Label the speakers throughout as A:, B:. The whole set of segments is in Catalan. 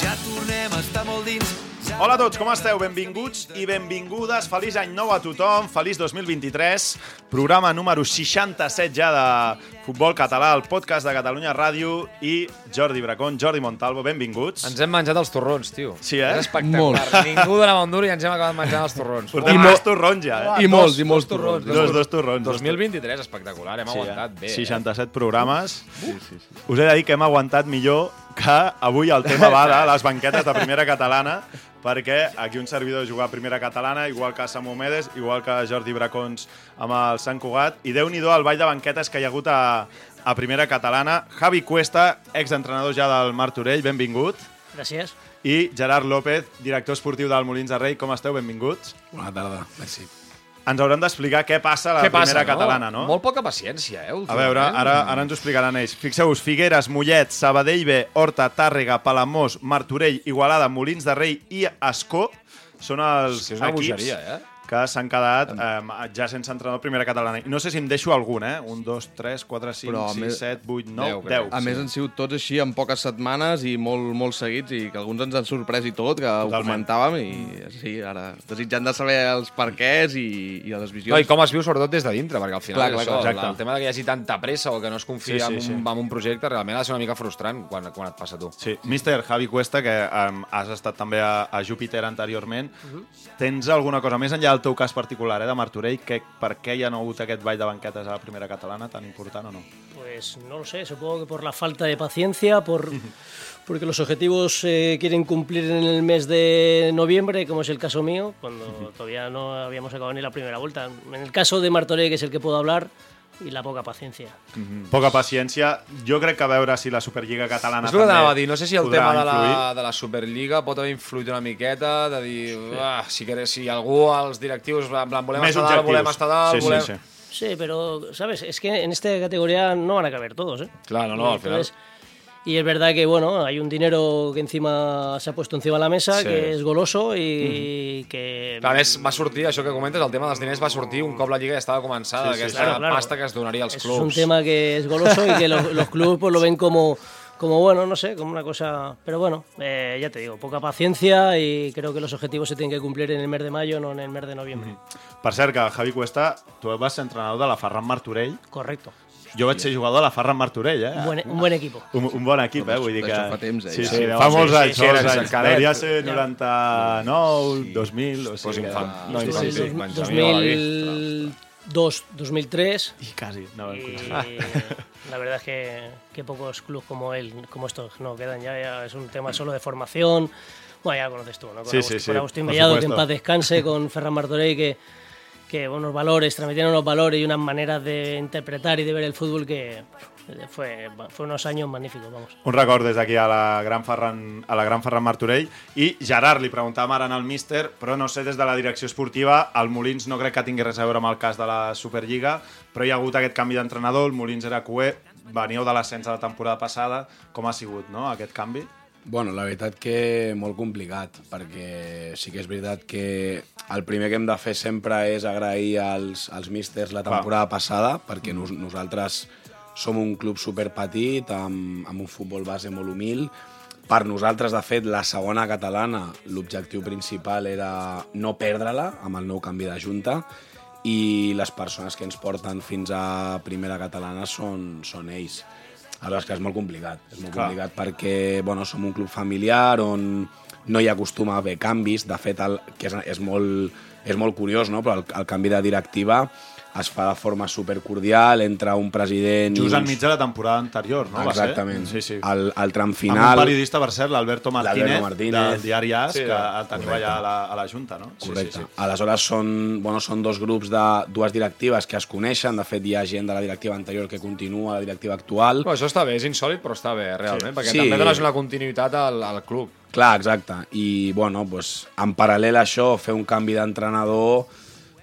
A: Ja tornem a estar molt dins,
B: Hola a tots, com esteu? Benvinguts i benvingudes. Feliç any nou a tothom, feliç 2023. Programa número 67 ja de Futbol Català, el podcast de Catalunya Ràdio i Jordi Bracón, Jordi Montalvo, benvinguts.
C: Ens hem menjat els torrons, tio.
B: Sí, eh?
C: És espectacular. Ningú donava un duro i ens hem acabat menjant els torrons.
B: Portem
C: Uah,
B: dos torrons ja, eh?
D: I molts, i molts
C: dos torrons.
B: Dos, dos torrons. dos
C: 2023, espectacular, hem
B: Sí, eh?
C: aguantat bé. eh?
B: 67 programes. Sí, sí, sí. Us he de dir que hem aguantat millor que avui el tema va de les banquetes de primera catalana, perquè aquí un servidor juga a primera catalana, igual que Samu Medes, igual que Jordi Bracons amb el Sant Cugat, i déu-n'hi-do el ball de banquetes que hi ha hagut a, a primera catalana. Javi Cuesta, exentrenador ja del Martorell, benvingut.
E: Gràcies.
B: I Gerard López, director esportiu del Molins de Rei, com esteu? Benvinguts.
D: Bona tarda, merci.
B: Ens hauran d'explicar què passa a la
C: Què passa,
B: primera catalana, no?
C: Molt poca paciència, eh,
B: A
C: últimament.
B: veure, ara, ara ens ho explicaran ells. Fixeu-vos, Figueres, Mollet, Sabadell B, Horta, Tàrrega, Palamós, Martorell, Igualada, Molins de Rei i Escó són els
C: És una
B: equips
C: bogeria, eh?
B: Que s'han quedat eh, ja sense entrenador primera catalana. I no sé si em deixo algun, eh? Un, dos, tres, quatre, cinc,
D: Però
B: sis,
D: més-
B: set, vuit,
C: Deu,
B: nou,
C: crec.
B: deu.
D: A més, han sigut tots així en poques setmanes i molt, molt seguits i que alguns ens han sorprès i tot, que ho
B: Totalment.
D: comentàvem i sí, ara desitjant de saber els perquès i, i les visions.
C: No, I com es viu sobretot des de dintre, perquè al final
D: Clar,
C: és
D: clar,
C: això,
D: clar,
C: el,
B: exacte.
C: el tema de que hi hagi tanta pressa o que no es confia
B: Sí, sí,
C: en, un,
B: sí.
C: en un projecte realment ha de ser una mica frustrant quan, quan et passa a tu.
B: Sí, Mister Javi Cuesta, que um, has estat també a, a Júpiter anteriorment, tens alguna cosa més enllà del teu cas particular, eh, de Martorell, que, per què hi ha no ha hagut aquest ball de banquetes a la primera catalana tan important o no?
E: Pues no lo sé, supongo que por la falta de paciencia, por, porque los objetivos se quieren cumplir en el mes de noviembre, como es el caso mío, cuando todavía no habíamos acabado ni la primera vuelta. En el caso de Martorell, que es el que puedo hablar, y la poca paciencia.
B: Poca paciència. Jo crec que a veure si la Superliga catalana
C: És el que
B: també
C: a dir, no sé si el tema de la, de la Superliga pot haver influït una miqueta, de dir, ah, si, quere- si algú, els directius, en plan, volem
B: Més
C: estar dalt, volem estar dalt,
B: sí,
C: volem...
B: sí, sí.
E: Sí, pero, ¿sabes? Es que en esta categoría no van a caber todos, ¿eh?
C: Claro, no, al final.
E: Y es verdad que, bueno, hay un dinero que encima se ha puesto encima de la mesa,
B: Sí.
E: que es goloso y que...
C: Clar, a més, va sortir, això que comentes, el tema dels diners va sortir un cop la Lliga ja estava començada,
B: Sí, sí,
C: aquesta
E: claro, claro.
C: pasta que es donaria als clubs.
E: es un tema que es goloso y que los, los clubes pues, lo ven como, como, bueno, no sé, como una cosa... Pero bueno, eh, ya te digo, poca paciencia y creo que los objetivos se tienen que cumplir en el mes de mayo, no en el mes de noviembre.
B: Per cert, que Javi Cuesta, tu vas ser entrenador de la Ferran Martorell.
E: Correcto.
B: Jo vaig ser jugador de la Ferran Martorell, eh?
E: Un buen, un buen equipo.
B: Un, un bon equip, eh? Vull dir que...
D: Fa temps, eh,
B: Sí, sí,
C: no,
B: fa
C: sí,
B: molts
C: sí,
B: anys,
C: sí,
B: molts
C: eres
B: anys.
C: cadet.
B: Devia ser 99, 2000, o sigui...
C: No, sí, Benjamí Balaguer.
E: 2002, 2003
B: I quasi, no
E: y la verdad es que, que pocos clubes como él, como estos, no quedan ya, ya es un tema solo de formación. Bueno, ya lo conoces tú, ¿no? Con
B: Sí,
E: Agustín,
B: sí, sí,
E: con Agustín Mellado, que en paz descanse, con Ferran Martorell, que, que unos valores, transmitieron unos valores y unas maneras de interpretar y de ver el fútbol que fue, fue unos años magníficos, vamos.
B: Un record des d'aquí a la gran Ferran, a la gran Ferran Martorell. I Gerard, li preguntàvem ara al míster, però no sé, des de la direcció esportiva, el Molins no crec que tingui res a veure amb el cas de la Superliga, però hi ha hagut aquest canvi d'entrenador, el Molins era cué, veníeu de l'ascens de la temporada passada, com ha sigut, no?, aquest canvi?
F: Bueno, la veritat que molt complicat, perquè sí que és veritat que el primer que hem de fer sempre és agrair als, als místers la temporada passada, perquè nos, nosaltres som un club superpetit, amb, amb un futbol base molt humil. Per nosaltres, de fet, la segona catalana, l'objectiu principal era no perdre-la amb el nou canvi de junta i les persones que ens porten fins a primera catalana són, són ells. Aleshores, que és molt complicat. És molt
B: Clar.
F: complicat perquè bueno, som un club familiar on no hi acostuma a haver canvis. De fet, el, que és, és molt és molt curiós, no? però el, el canvi de directiva es fa de forma supercordial entre un president
B: Just enmig de la temporada anterior, no? Va ser?
F: Exactament.
B: Sí, sí.
F: El, el tram
B: Amb un
F: final...
B: periodista, per cert, l'Alberto Martínez,
F: Martínez.
B: del diari AS,
C: Sí,
B: que el teniu
F: correcte.
B: allà a la, a la Junta, no?
F: Correcte. Aleshores són, bueno, són dos grups de dues directives que es coneixen. De fet, hi ha gent de la directiva anterior que continua a la directiva actual.
C: Bueno, això està bé, és insòlid, però està bé, realment, perquè
F: Sí.
C: també dones una continuïtat al, al club.
F: Clar, exacte. I, bueno, doncs, en paral·lel a això, fer un canvi d'entrenador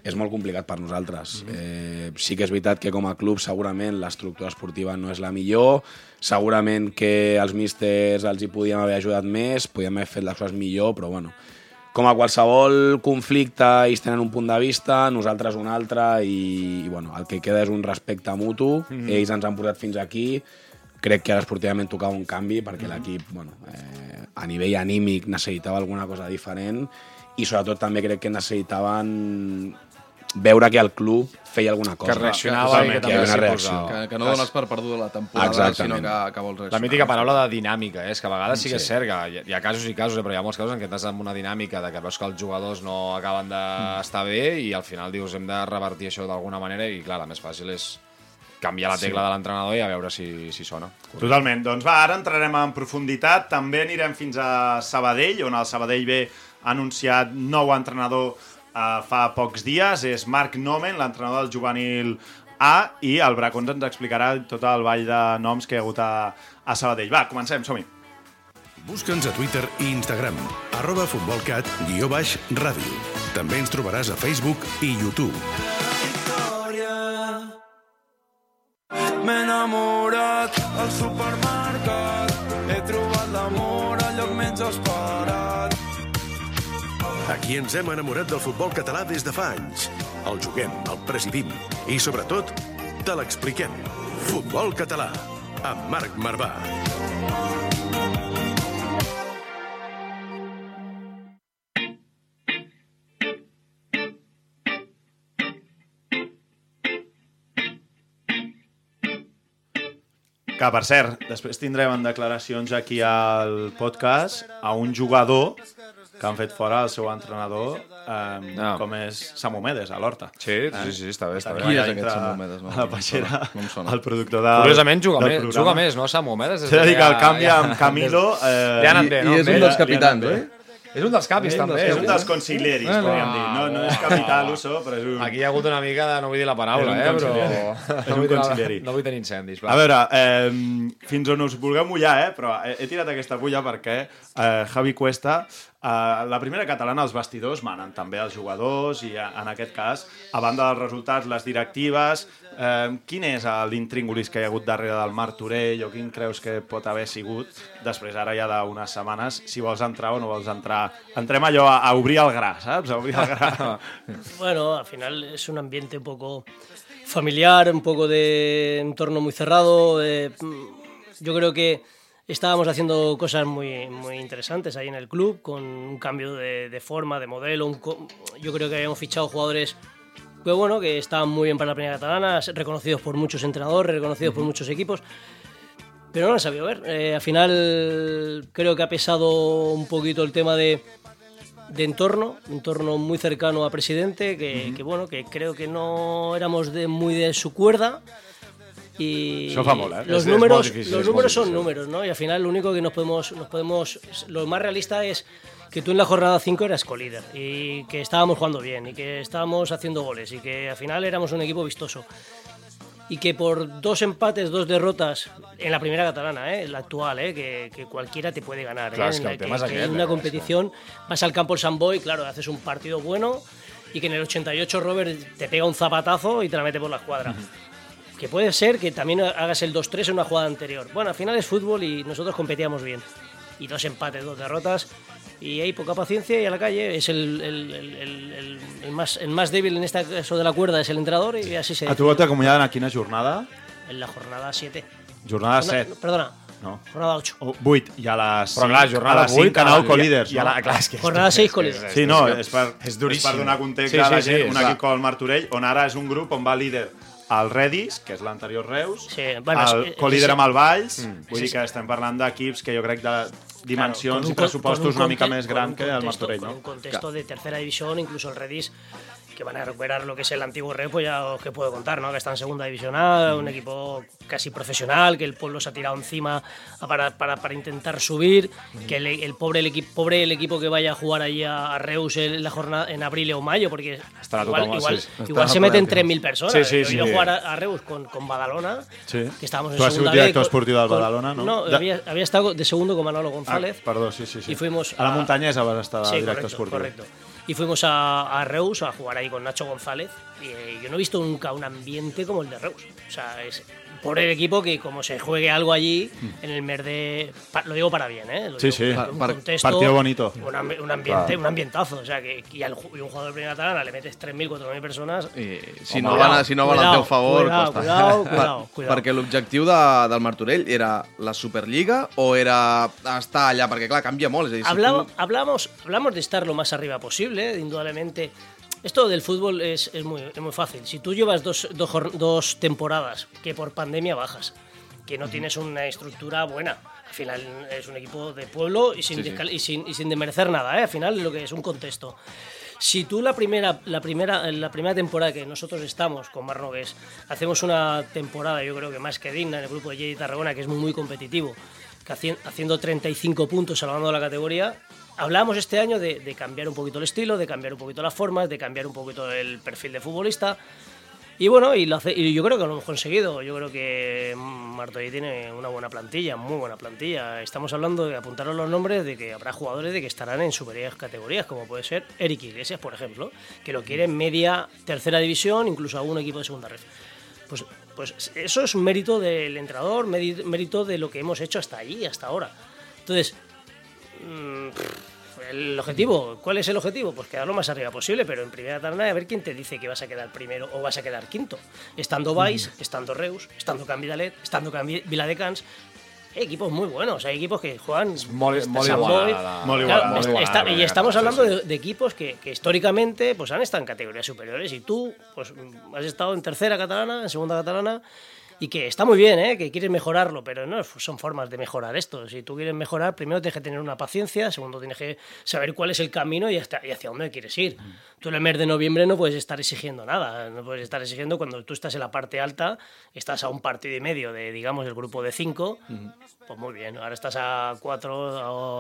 F: és molt complicat per nosaltres. Mm -hmm. eh, sí que és veritat que com a club segurament l'estructura esportiva no és la millor, segurament que els místers els hi podíem haver ajudat més, podíem haver fet les coses millor, però bueno, com a qualsevol conflicte ells tenen un punt de vista, nosaltres un altre i, i bueno, el que queda és un respecte mutu, mm -hmm. ells ens han portat fins aquí, crec que ara esportivament tocava un canvi perquè l'equip bueno, eh, a nivell anímic necessitava alguna cosa diferent i sobretot també crec que necessitaven veure que el club feia alguna cosa.
C: Que reaccionava i que també
F: havia una
C: s'hi
F: reacció.
D: Que, que no dones per perduda la temporada,
F: Exactament.
D: sinó que, que vols
C: La
D: reaccionar.
C: mítica paraula de dinàmica, eh? és que a vegades sí que és cert que hi ha, hi ha casos i casos, eh? però hi ha molts casos en què estàs amb una dinàmica de que veus que els jugadors no acaben d'estar bé i al final dius hem de revertir això d'alguna manera i clar, la més fàcil és canviar la tecla de l'entrenador i a veure si, si sona.
B: Totalment. Doncs va, ara entrarem en profunditat. També anirem fins a Sabadell, on el Sabadell ha anunciat nou entrenador eh, fa pocs dies. És Marc Nomen, l'entrenador del juvenil A, i el Bracons ens explicarà tot el ball de noms que hi ha hagut a, a Sabadell. Va, comencem, som-hi.
G: Busca'ns a Twitter i Instagram, arroba futbolcat, guió baix, ràdio. També ens trobaràs a Facebook i YouTube.
A: M'he enamorat al supermercat.
G: Aquí ens hem enamorat del futbol català des de fa anys. El juguem, el presidim i, sobretot, te l'expliquem. Futbol català, amb Marc Marvà.
B: Que, per cert, després tindrem en declaracions aquí al podcast a un jugador que han fet fora el seu entrenador, eh,
C: Ah.
B: com és Samu Medes, a l'Horta.
C: Sí, sí, sí, està bé, està
D: Qui és aquest Samu Medes? No,
B: a la
D: no
B: peixera,
D: no em sona.
B: el productor del
C: Curiosament juga,
B: del
C: més,
B: programa.
C: juga més, no, Samu Medes?
B: S'ha de dir que el canvi amb Camilo... Eh,
C: Li ha anat bé, no?
D: I és un dels capitans, oi?
C: És un dels capis, també.
B: És un dels consiglieris,
D: Ah,
B: podríem dir. No, no és capità l'uso, però és un...
C: Aquí hi ha hagut una mica de... No vull dir la paraula, eh, però...
B: És un consiglieri.
C: no vull tenir incendis.
B: A veure, eh, fins on us vulgueu mullar, eh? però he, tirat aquesta pulla perquè eh, Javi Cuesta, eh, la primera catalana, els vestidors manen també els jugadors i eh, en aquest cas, a banda dels resultats, les directives, eh, quin és l'intríngulis que hi ha hagut darrere del Martorell o quin creus que pot haver sigut després ara ja d'unes setmanes, si vols entrar o no vols entrar. Entrem allò a, a obrir el gra, saps? A obrir el gra.
E: Bueno, al final es un ambiente un poco familiar, un poco de entorno muy cerrado. mm, yo creo que estábamos haciendo cosas muy, muy interesantes ahí en el club, con un cambio de, de forma, de modelo. un yo creo que habíamos fichado jugadores que, bueno, que estaban muy bien para la primera catalana, reconocidos por muchos entrenadores, reconocidos por muchos equipos. Pero no han sabido ver. Eh, al final creo que ha pesado un poquito el tema de, de entorno, entorno muy cercano a presidente, que, que, bueno, que creo que no éramos de, muy de su cuerda. Y
B: Eso fa molt, eh?
E: los
C: Es-
E: números,
C: difícil,
E: los números son números, ¿no? Y al final lo único que nos podemos, nos podemos, lo más realista es que tú en la jornada 5 eras colíder y que estábamos jugando bien y que estábamos haciendo goles y que al final éramos un equipo vistoso y que por dos empates, dos derrotas en la primera catalana, ¿eh? la actual, ¿eh? que, que cualquiera te puede ganar.
C: Claro,
E: ¿eh?
C: es que
E: En que en una
C: ¿eh?
E: competición vas al campo el San Boy, claro, haces un partido bueno y que en el 88 Robert te pega un zapatazo y te la mete por la escuadra. Que puede ser que también hagas el 2-3 en una jugada anterior. Bueno, al final es fútbol y nosotros competíamos bien. Y dos empates, dos derrotas. Y hay poca paciencia y a la calle es el, el- el- el- más, el más débil en este caso de la cuerda, es el entrenador y así se
B: A tu t'acomiaden a quina jornada?
E: en la jornada 7.
B: Jornada
E: No,
B: 7.
E: Perdona,
B: No.
E: jornada 8.
B: O 8, i a les 5,
C: Però clar, jornada
B: a les 5
C: 8,
B: canal
C: i-
B: co-líders.
C: i a la- clar, és que-
E: Jornada 6 con líder.
B: Sí, no, és per,
C: és
B: és per donar context
C: Sí,
B: a la
C: sí,
B: gent,
C: sí,
B: un
C: clar.
B: equip com el Martorell, on ara és un grup on va líder el Redis, que és l'anterior Reus,
E: Sí, bueno,
B: el
E: és-
B: amb el Valls,
C: Mm.
B: vull dir que estem parlant d'equips que jo crec de, dimensions
E: con un
B: i
E: con-
B: pressupostos
E: con un
B: una mica més
E: con
B: gran
E: un
B: que el Martorell,
E: con
B: no?
E: un contexto de tercera división, incluso el Redis, que van a recuperar lo que es el antiguo Red, pues ya os que puedo contar, ¿no? Que está en segunda divisional, un equipo casi profesional, que el pueblo se ha tirado encima para, para, para intentar subir, que el, el pobre, el, equipo, pobre el equipo que vaya a jugar allí a, a Reus en la jornada en abril o mayo, porque
C: Estará
E: igual,
C: totalmente-
E: igual,
C: sí,
E: igual se meten
D: por ahí,
E: 3.000 personas.
B: Sí, sí,
E: Yo a jugar a, a Reus con, con Badalona,
B: Sí.
E: que estábamos en
B: Tu has
E: segunda B, con- con-
B: Badalona, no?
E: No, había, había estado de segundo con Manolo
B: Ah,
E: González.
B: perdó, sí, sí, sí.
E: Y fuimos
B: a la
E: a-
B: muntanyesa vas estar de
E: Sí,
B: director
E: correcto, correcto. Y fuimos a, Reus a jugar ahí con Nacho González. Y eh, yo no he visto nunca un ambiente como el de Reus. O sea, es por el equipo que como se juegue algo allí en el mes de... Lo digo para bien, ¿eh? Lo
B: Sí, sí.
E: un
D: Par-
E: contexto,
B: partido bonito.
E: Un, un ambiente, un ambientazo. O sea, que y, al y un jugador de primera catalana le metes 3.000, 4.000 personas...
D: I si
E: Home,
D: no van, a, si no van al teu favor...
E: cuidado,
D: costa.
E: cuidado,
D: Per-
E: cuidado, cuidado.
D: Perquè l'objectiu de, del Martorell era la Superliga o era estar allà? Perquè, clar, canvia molt. És a dir, si tu...
E: hablamos, hablamos de estar lo más arriba posible, indudablemente. Esto del fútbol es, es muy, es muy fácil. Si tú llevas dos, dos, dos temporadas que por pandemia bajas, que no tienes una estructura buena, al final es un equipo de pueblo y sin, descal- Y sin, y sin demerecer nada, ¿eh? al final lo que es un contexto. Si tú la primera, la primera, la primera temporada que nosotros estamos con Mar Nogués, hacemos una temporada, yo creo que más que digna en el grupo de Jedi Tarragona, que es muy, muy competitivo, que haci- haciendo 35 puntos salvando la categoría, hablábamos este año de, de cambiar un poquito el estilo, de cambiar un poquito las formas, de cambiar un poquito el perfil de futbolista. Y bueno, y, lo hace- y yo creo que lo hemos conseguido. Yo creo que Martorell tiene una buena plantilla, muy buena plantilla. Estamos hablando de apuntaros los nombres de que habrá jugadores de que estarán en superiores categorías, como puede ser Eric Iglesias, por ejemplo, que lo quiere en media, tercera división, incluso algún equipo de segunda red. Pues, pues eso es un mérito del entrenador, mérito de lo que hemos hecho hasta allí, hasta ahora. Entonces, Mm, el objetivo, ¿cuál es el objetivo? Pues quedar lo más arriba posible, pero en primera tabla a ver quién te dice que vas a quedar primero o vas a quedar quinto. Estando Vais, estando Reus, estando Can Vidalet, estando Can Vi- Viladecans, hay equipos muy buenos, hay equipos que juegan y estamos hablando de, de equipos que, que históricamente pues han estado en categorías superiores y tú pues has estado en tercera catalana, en segunda catalana y que está muy bien, ¿eh? que quieres mejorarlo, pero no son formas de mejorar esto. Si tú quieres mejorar, primero tienes que tener una paciencia, segundo tienes que saber cuál es el camino y, hasta, y hacia dónde quieres ir. Tú en el mes de noviembre no puedes estar exigiendo nada, no puedes estar exigiendo cuando tú estás en la parte alta, estás a un partido y medio de, digamos, el grupo de cinco, pues muy bien, ahora estás a cuatro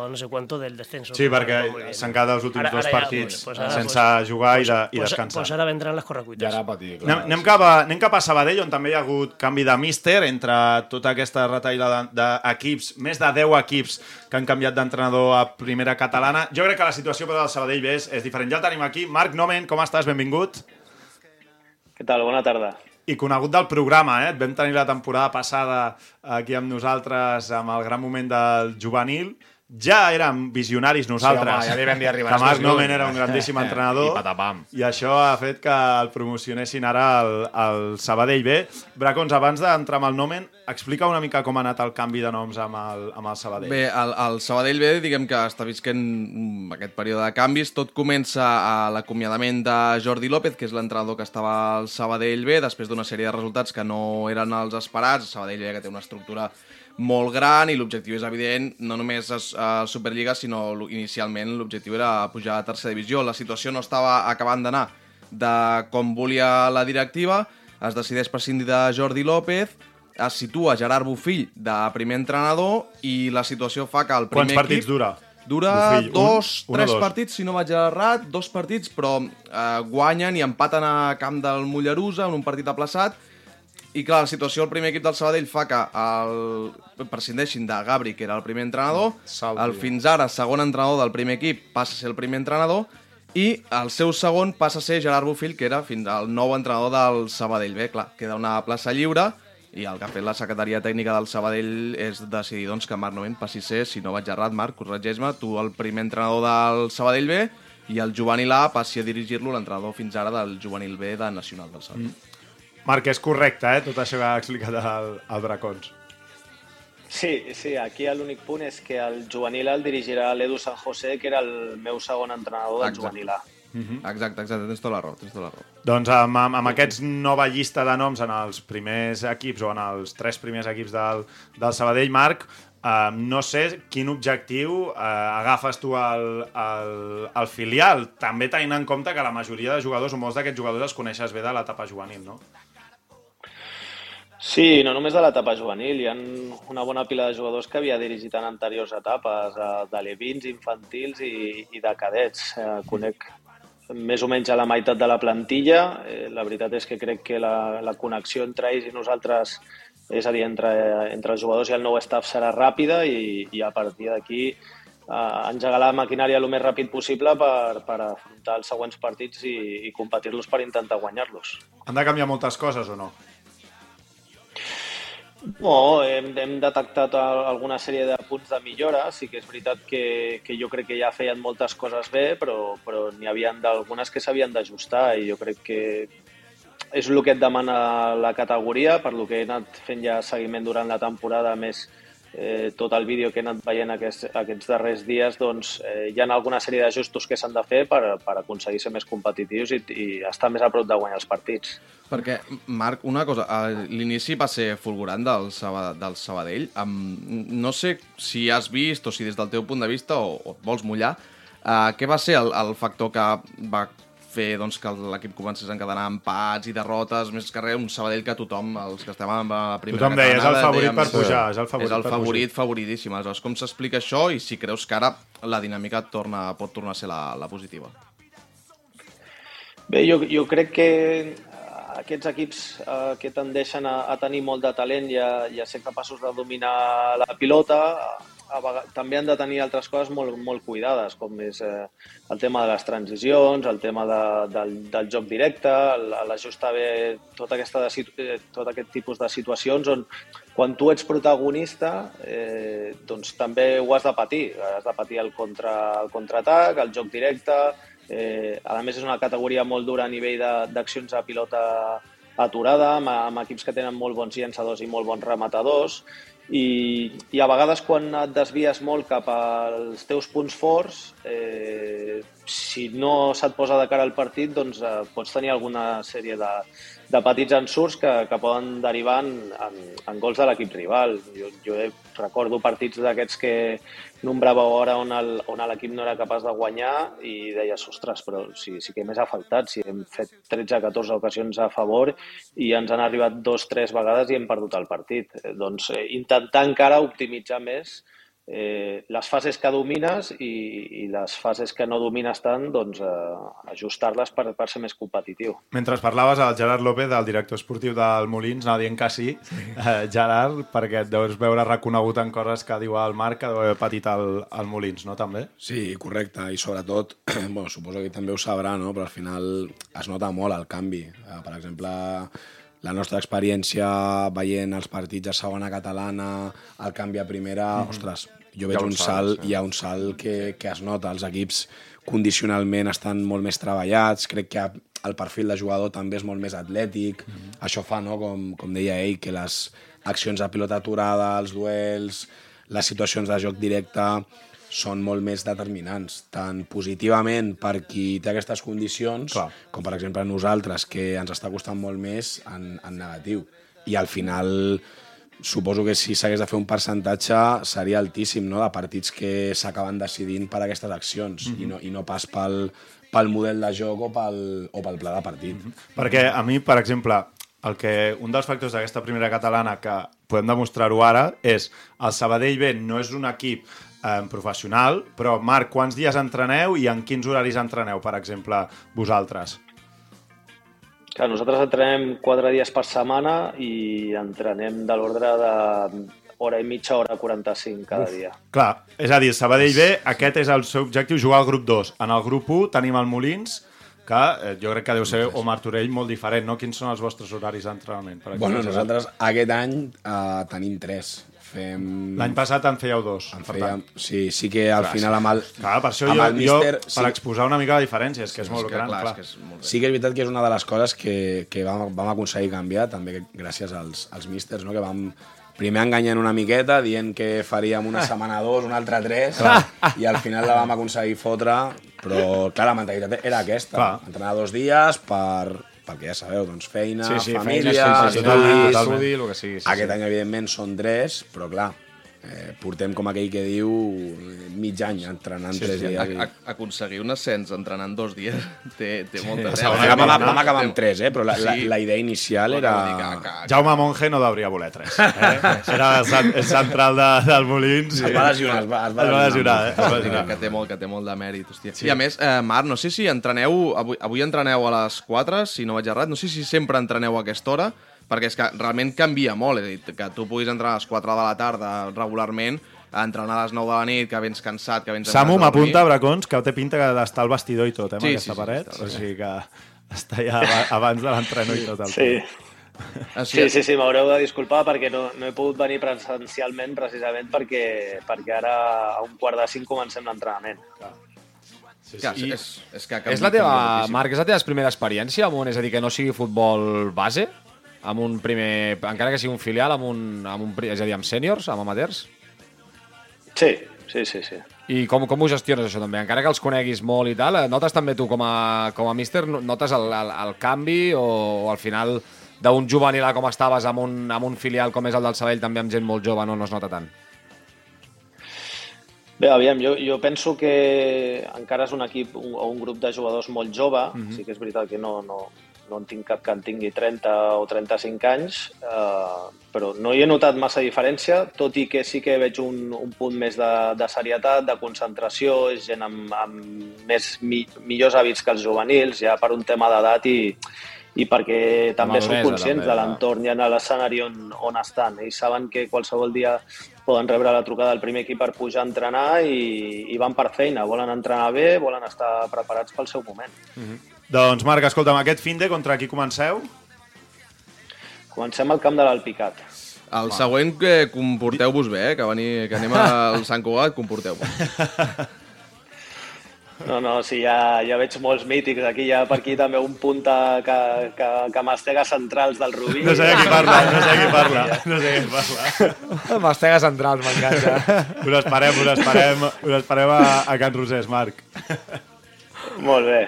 E: o no sé cuánto del descenso.
B: Sí,
E: Pues
B: perquè s'han quedat els últims
E: Ara-
B: dos
E: ara ja,
B: partits
E: pues ara,
B: sense
E: pues-
B: jugar i, de, i
E: pues,
B: descansar.
E: Pues ara vendran les correcuites.
C: ara patir,
B: Anem,
C: clar.
B: anem, cap a, anem cap a Sabadell, on també hi ha hagut canvi de míster entre tota aquesta retaïla de- d'equips, més de 10 equips que han canviat d'entrenador a primera catalana. Jo crec que la situació però del Sabadell bé és, és diferent. Ja el tenim aquí. Marc Nomen, com estàs? Benvingut.
H: Què tal? Bona tarda.
B: I conegut del programa, eh? Et vam tenir la temporada passada aquí amb nosaltres amb el gran moment del juvenil. Ja érem visionaris nosaltres.
C: home, ja li vam dir arribar
B: que Marc
C: més lluny.
B: Nomen era un grandíssim entrenador.
C: I patapam.
B: I això ha fet que el promocionessin ara al, al Sabadell B. Bracons, abans d'entrar amb el Nomen, explica una mica com ha anat el canvi de noms amb el, amb el Sabadell.
D: Bé, el, el Sabadell B, diguem que està visquent aquest període de canvis. Tot comença a l'acomiadament de Jordi López, que és l'entrenador que estava al Sabadell B, després d'una sèrie de resultats que no eren els esperats. Sabadell B, que té una estructura molt gran i l'objectiu és evident, no només a, a Superliga, sinó inicialment l'objectiu era pujar a tercera divisió. La situació no estava acabant d'anar de com volia la directiva, es decideix prescindir de Jordi López, es situa Gerard Bufill de primer entrenador i la situació fa que el primer
B: Quants partits
D: equip...
B: dura?
D: Dura
B: Bufill?
D: Dos,
B: Un
D: tres
B: dos?
D: partits, si no vaig errat, dos partits, però eh, guanyen i empaten a camp del Mollerusa en un partit aplaçat. I clar, la situació al primer equip del Sabadell fa que el... prescindeixin de Gabri, que era el primer entrenador,
C: Salvi.
D: el fins ara segon entrenador del primer equip passa a ser el primer entrenador, i el seu segon passa a ser Gerard Bufill, que era fins al nou entrenador del Sabadell. Bé, clar, queda una plaça lliure, i el que ha fet la secretaria tècnica del Sabadell és decidir doncs, que Marc Noment passi a ser, si no vaig errat, Marc, corregeix-me, tu el primer entrenador del Sabadell B i el juvenil A passi a dirigir-lo l'entrenador fins ara del juvenil B de Nacional del Sabadell. Mm.
B: Marc, és correcte, eh? Tot això que ha explicat el, el Bracons.
H: Sí, sí, aquí l'únic punt és que el juvenil el dirigirà l'Edu San José, que era el meu segon entrenador del
D: Exacte.
H: juvenil A.
D: Exacte, exacte, tens tota la raó, tens tota la raó.
B: Doncs amb, amb, amb aquests nova llista de noms en els primers equips o en els tres primers equips del, del Sabadell, Marc, Uh, no sé quin objectiu uh, agafes tu al, al, al filial, també tenint en compte que la majoria de jugadors o molts d'aquests jugadors els coneixes bé de l'etapa juvenil, no?
H: Sí, no només de l'etapa juvenil, hi ha una bona pila de jugadors que havia dirigit en anteriors etapes, eh, de levins, infantils i, i de cadets. Eh, conec més o menys a la meitat de la plantilla. Eh, la veritat és que crec que la, la connexió entre ells i nosaltres, és a dir, entre, entre els jugadors i el nou staff serà ràpida i, i a partir d'aquí eh, engegar la maquinària el més ràpid possible per, per afrontar els següents partits i, i competir-los per intentar guanyar-los.
B: Han de canviar moltes coses o no?
H: No, hem, hem detectat alguna sèrie de punts de millora. Sí que és veritat que, que jo crec que ja feien moltes coses bé, però, però n'hi havia d'algunes que s'havien d'ajustar i jo crec que és el que et demana la categoria, per lo que he anat fent ja seguiment durant la temporada, més eh, tot el vídeo que he anat veient aquests, aquests darrers dies, doncs eh, hi ha alguna sèrie d'ajustos que s'han de fer per, per aconseguir ser més competitius i, i estar més a prop de guanyar els partits.
D: Perquè, Marc, una cosa, l'inici va ser fulgurant del, del Sabadell. Um, no sé si has vist o si des del teu punt de vista o, o et vols mullar, uh, què va ser el, el factor que va fer doncs, que l'equip comencés a encadenar empats i derrotes, més que res, un Sabadell que tothom, els que estem a la primera
B: tothom deia, és el favorit dèiem, per pujar, és el favorit,
D: és el favorit favoridíssim. Aleshores, com s'explica això i si creus que ara la dinàmica torna, pot tornar a ser la, la positiva?
H: Bé, jo, jo crec que aquests equips eh, que tendeixen a, a tenir molt de talent i a, i a ser capaços de dominar la pilota, també han de tenir altres coses molt, molt cuidades, com és eh, el tema de les transicions, el tema de, del, del joc directe, l'ajustar bé tota aquesta de, eh, tot aquest tipus de situacions on quan tu ets protagonista eh, doncs també ho has de patir. Has de patir el, contra, el contraatac, el joc directe, Eh, a més, és una categoria molt dura a nivell d'accions a pilota aturada, amb, amb equips que tenen molt bons llançadors i molt bons rematadors, i, i a vegades quan et desvies molt cap als teus punts forts, eh, si no se't posa de cara al partit, doncs eh, pots tenir alguna sèrie de, de petits ensurts que, que poden derivar en, en, en gols de l'equip rival. Jo, jo recordo partits d'aquests que nombrava ara on l'equip no era capaç de guanyar i deies, ostres, però sí, sí que més ha faltat, si hem fet 13-14 ocasions a favor i ens han arribat dos, tres vegades i hem perdut el partit. Eh, doncs eh, intentar encara optimitzar més eh, les fases que domines i, i les fases que no domines tant, doncs eh, ajustar-les per, per ser més competitiu.
B: Mentre parlaves, el Gerard López, el director esportiu del Molins, anava dient que sí, sí. Eh, Gerard, perquè et deus veure reconegut en coses que diu el Marc, que deu haver patit el, el Molins, no, també?
F: Sí, correcte, i sobretot, bueno, suposo que també ho sabrà, no? però al final es nota molt el canvi. Eh, per exemple, la nostra experiència veient els partits a segona catalana, el canvi a primera, mm -hmm. ostres, jo veig un, un salt, sí. hi ha un salt que, que es nota. Els equips condicionalment estan molt més treballats, crec que el perfil de jugador també és molt més atlètic. Mm -hmm. Això fa, no, com, com deia ell, que les accions de pilota aturada, els duels, les situacions de joc directe són molt més determinants, tant positivament per qui té aquestes condicions, Clar. com per exemple nosaltres, que ens està costant molt més en, en negatiu. I al final suposo que si s'hagués de fer un percentatge seria altíssim no? de partits que s'acaben decidint per aquestes accions mm -hmm. i, no, i no pas pel, pel model de joc o pel, o pel pla de partit. Mm -hmm.
B: Perquè a mi, per exemple, el que, un dels factors d'aquesta primera catalana que podem demostrar-ho ara és el Sabadell B no és un equip eh, professional, però Marc, quants dies entreneu i en quins horaris entreneu, per exemple, vosaltres?
H: Clar, nosaltres entrenem quatre dies per setmana i entrenem de l'ordre de hora i mitja, hora 45 cada Uf, dia.
B: Clar, és a dir, Sabadell B, aquest és el seu objectiu, jugar al grup 2. En el grup 1 tenim el Molins, que eh, jo crec que deu ser o Martorell molt diferent, no? Quins són els vostres horaris d'entrenament?
F: Bueno, nosaltres aquest any eh, tenim tres. Fem...
B: L'any passat en fèieu dos,
F: en fèiem... Sí, sí que al clar, final amb el...
B: Clar, per això jo, mister, jo, per sí... exposar una mica la diferència, és que és, és molt que, gran, clar. clar. És que és molt
F: sí que és veritat que és una de les coses que, que vam, vam aconseguir canviar, també gràcies als, als místers, no? que vam primer enganyant una miqueta, dient que faríem una setmana dos, una altra tres, i al final la vam aconseguir fotre, però clar, la mentalitat era aquesta, clar. entrenar dos dies per perquè ja sabeu, doncs feina, sí, sí, família, feina, sí, sí,
C: estudi, estudi, el que sigui. Sí,
F: Aquest sí. any, evidentment, són tres, però clar, eh, portem, com aquell que diu, mig any entrenant sí, tres
D: Sí,
F: dies.
D: a, a, aconseguir un ascens entrenant dos dies té, té molta
F: Sí,
D: tela.
F: vam, vam, vam acabar amb tres, eh? però la, la,
D: Sí.
F: la idea inicial era...
D: que- que-
B: Jaume Monge no devia voler tres. Eh? Era el el central de, del Molins.
F: Es va lesionar, es va, es va
B: Es va lesionar, eh? Es va lesionar.
D: que, que, té molt, que té molt de mèrit, hòstia. Sí. I a més, eh, Marc, no sé si entreneu... Avui, avui entreneu a les 4, si no vaig errat. No sé si sempre entreneu a aquesta hora, perquè és que realment canvia molt. És a dir, que tu puguis entrar a les 4 de la tarda regularment, a entrenar a les 9 de la nit, que vens cansat, que vens...
B: Samu m'apunta, Bracons, que té pinta que d'estar al vestidor i tot, eh, amb
D: Sí,
B: aquesta
D: sí, sí,
B: paret.
D: està
B: o sigui que està ja aba- abans de l'entreno i tot. El
H: Sí.
D: Ah,
H: Sí, sí, sí, m'haureu de disculpar perquè no, no he pogut venir presencialment precisament perquè, perquè ara a un quart de cinc comencem l'entrenament.
B: Sí,
D: Clar,
C: I-
D: és, és que
C: És la teva. Marc, és la teva primera experiència un, és a dir, que no sigui futbol base, amb un primer, encara que sigui un filial, amb un, amb un, és a dir, amb sèniors, amb amateurs?
H: Sí, sí, sí, sí.
C: I com, com ho gestiones, això, també? Encara que els coneguis molt i tal, eh, notes també tu com a, com a míster, no- notes el, el, el canvi o, o al final d'un juvenil com estaves amb un, amb un filial com és el del Sabell, també amb gent molt jove, no, no es nota tant?
H: Bé, aviam, jo, jo penso que encara és un equip un, o un grup de jugadors molt jove, mm -hmm. sí que és veritat que no, no, no en tinc cap que en tingui 30 o 35 anys, eh, però no hi he notat massa diferència, tot i que sí que veig un, un punt més de, de serietat, de concentració, és gent amb, amb més, mi, millors hàbits que els juvenils, ja per un tema d'edat i, i perquè també són conscients
C: també,
H: de
C: ja.
H: l'entorn i en l'escenari on, on estan. Ells saben que qualsevol dia poden rebre la trucada del primer equip per pujar a entrenar i, i van per feina. Volen entrenar bé, volen estar preparats pel seu moment.
B: Doncs, Marc, escolta'm, aquest fin de contra qui comenceu?
H: Comencem al camp de l'Alpicat.
D: El següent que comporteu-vos bé, eh? que, venir, que anem al Sant Cugat, comporteu-vos.
H: No, no, sí, ja, ja veig molts mítics. Aquí ha per aquí també un punta que, que, que mastega centrals del Rubí.
B: No sé de qui parla, no sé de qui parla. No sé de qui parla.
C: Mastega central, m'encanta.
B: Us esperem, us esperem, us esperem a, a Can Rosés, Marc.
H: Molt bé.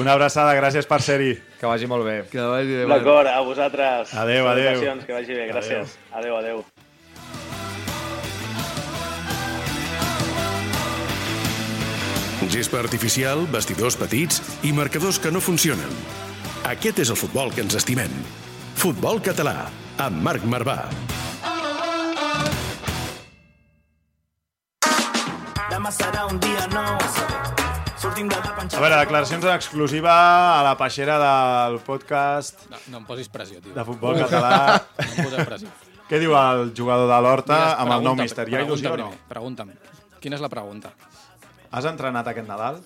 B: Una abraçada, gràcies per ser-hi.
C: Que vagi molt bé.
D: Que vagi bé.
H: D'acord, a vosaltres.
B: Adéu, adéu.
H: Que vagi bé, gràcies. Adéu, adéu.
G: Gespa artificial, vestidors petits i marcadors que no funcionen. Aquest és el futbol que ens estimem. Futbol català, amb Marc Marvà.
I: Demà serà un dia nou.
B: A veure, declaracions en exclusiva a la peixera del podcast
J: No, no em posis pressió, tio.
B: de futbol català.
J: No em posis pressió.
B: Què diu el jugador de l'Horta amb el nou
J: pregunta,
B: míster? Hi ha il·lusió o no?
J: Pregunta'm. Quina és la pregunta?
B: Has entrenat aquest Nadal?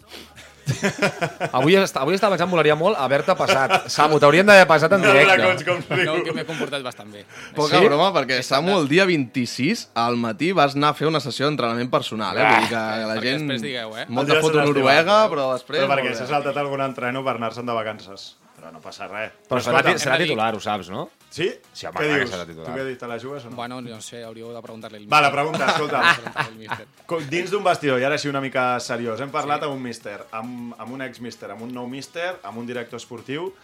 C: Avui, est avui estava pensant, molaria molt haver-te passat. Samu, t'hauríem d'haver passat en directe.
B: com
J: No, que m'he comportat bastant bé.
D: Poca
C: Sí?
D: broma, perquè Samu el dia 26 al matí vas anar a fer una sessió d'entrenament personal, eh? Vull dir que la
J: perquè
D: gent...
J: digueu, eh?
D: Molta foto noruega, però després...
B: Però perquè s'ha saltat algun entreno per anar-se'n de vacances. Però no passa res.
C: Però serà,
B: escolta,
C: serà titular, ho saps, no?
B: Sí?
C: Sí, home,
B: Què dius?
C: serà titular.
B: Tu què dius, te la jugues o no?
J: Bueno, no sé, hauríeu de preguntar-li al
B: Vale,
J: míster.
B: pregunta, escolta.
J: Preguntar-li al míster.
B: Co- Dins d'un vestidor, i ara sí una mica seriós, hem parlat amb un míster, amb, amb un ex-míster, amb un nou míster, amb un director esportiu.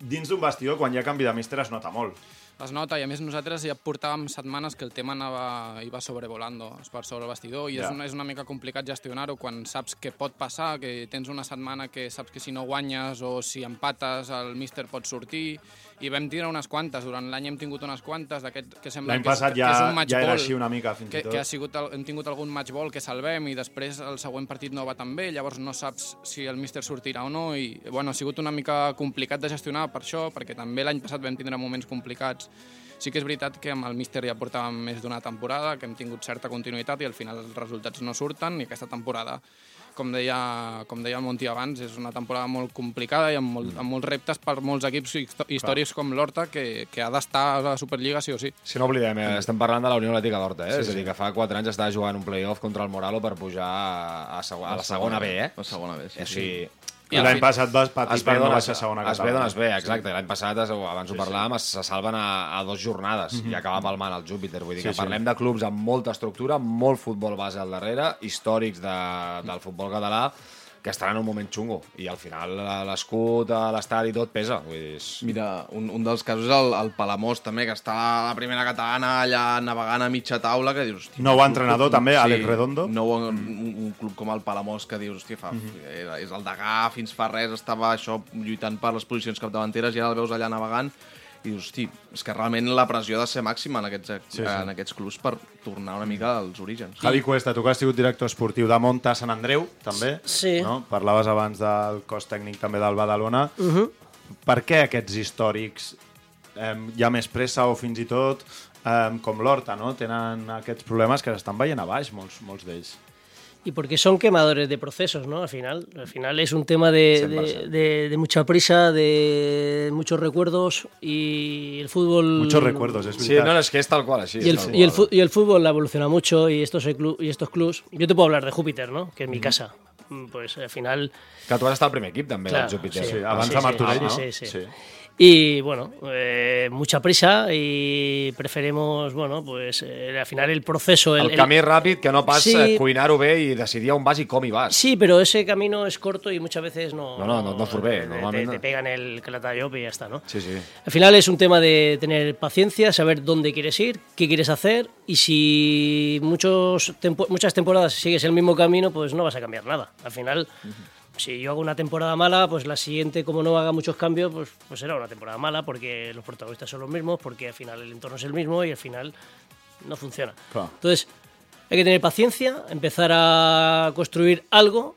B: Dins d'un vestidor, quan hi ha canvi de míster, es nota molt.
J: Es nota, i a més nosaltres ja portàvem setmanes que el tema anava, iba sobrevolando per sobre el vestidor i
B: Ja.
J: és, una, és una mica complicat gestionar-ho quan saps què pot passar, que tens una setmana que saps que si no guanyes o si empates el míster pot sortir i vam tindre unes quantes, durant l'any hem tingut unes quantes d'aquest que sembla que, és,
B: passat
J: que
B: ja-
J: és un match
B: ja era
J: ball,
B: així una mica, fins i
J: que,
B: tot.
J: que ha sigut hem tingut algun match ball que salvem i després el següent partit no va tan bé, llavors no saps si el míster sortirà o no i bueno, ha sigut una mica complicat de gestionar per això, perquè també l'any passat vam tindre moments complicats. Sí que és veritat que amb el míster ja portàvem més d'una temporada, que hem tingut certa continuïtat i al final els resultats no surten i aquesta temporada, com deia, com deia el Monti abans, és una temporada molt complicada i amb, molt, amb molts reptes per molts equips històrics com l'Horta, que, que ha d'estar a la Superliga sí o sí.
C: Si no oblidem, eh, estem parlant de la Unió Atlètica d'Horta, eh?
J: Sí,
C: és a dir,
J: sí.
C: que fa 4 anys estava jugant un play-off contra el Moralo per pujar a, a, seg- a la segona B, eh?
D: La segona B, sí.
C: O sigui,
B: I l'any passat vas patir
C: es
B: per no baixar segona
C: Es ve
B: catalana.
C: d'on es ve, exacte. L'any passat, abans ho parlàvem, es- se salven a, a dos jornades i acaba palmant el Júpiter. Vull dir
B: Sí,
C: que
B: sí.
C: parlem de clubs amb molta estructura, molt futbol base al darrere, històrics de, del futbol català, que estan en un moment xungo. I al final l'escut, l'estadi, tot pesa. Vull dir, és...
D: Mira, un, un dels casos és el, el Palamós, també, que està a la primera catalana allà navegant a mitja taula, que dius... Hòstia,
B: Nou entrenador,
D: club-
B: també, Àlex Redondo.
D: Nou, un, un, club com el Palamós, que dius, hòstia, fa, era, és el Degà, fins fa res estava això lluitant per les posicions capdavanteres i ara el veus allà navegant i dius, hosti, és que realment la pressió ha de ser màxima en aquests,
B: Sí,
D: sí, en aquests clubs per tornar una mica als orígens.
B: Javi Cuesta, tu que has sigut director esportiu de Monta Sant Andreu, també.
E: Sí.
B: No? Parlaves abans del cos tècnic també del Badalona.
E: Uh -huh.
B: Per què aquests històrics eh, hi ha més pressa o fins i tot eh, com l'Horta, no? tenen aquests problemes que s'estan veient a baix, molts, molts d'ells.
E: Y porque son quemadores de procesos, ¿no? Al final, al final es un tema de, de, de- de mucha prisa, de muchos recuerdos y el fútbol...
B: Muchos recuerdos, es
C: Sí, no, és que és tal qual, així.
E: Y el, y, el, y el fútbol evoluciona mucho y estos, y estos clubs... Yo te puedo hablar de Júpiter, ¿no? Que es mi casa. Mm, Pues al final...
C: Que tu has estat al primer equip, també,
E: Claro,
C: del Júpiter.
E: sí.
B: Sí,
E: Sí, sí,
B: Martorell,
E: sí,
B: no?
E: sí, sí. Y bueno, eh, mucha prisa y preferimos, bueno, pues eh, al final el proceso...
C: El, el camí ràpid, que no pas
E: Sí.
C: sí. cuinar-ho bé i decidir on vas i com hi vas.
E: Sí, pero ese camino es corto y muchas veces no...
C: No, no, no, no surt bé,
E: te-
C: normalment
E: Te, pegan el clatayope y ya está, ¿no?
C: Sí, sí.
E: Al final es un tema de tener paciencia, saber dónde quieres ir, qué quieres hacer y si muchos tempo- muchas temporadas sigues el mismo camino, pues no vas a cambiar nada. Al final, si yo hago una temporada mala, pues la siguiente, como no haga muchos cambios, pues, pues será una temporada mala porque los protagonistas son los mismos, porque al final el entorno es el mismo y al final no funciona.
B: Claro.
E: Entonces, hay que tener paciencia, empezar a construir algo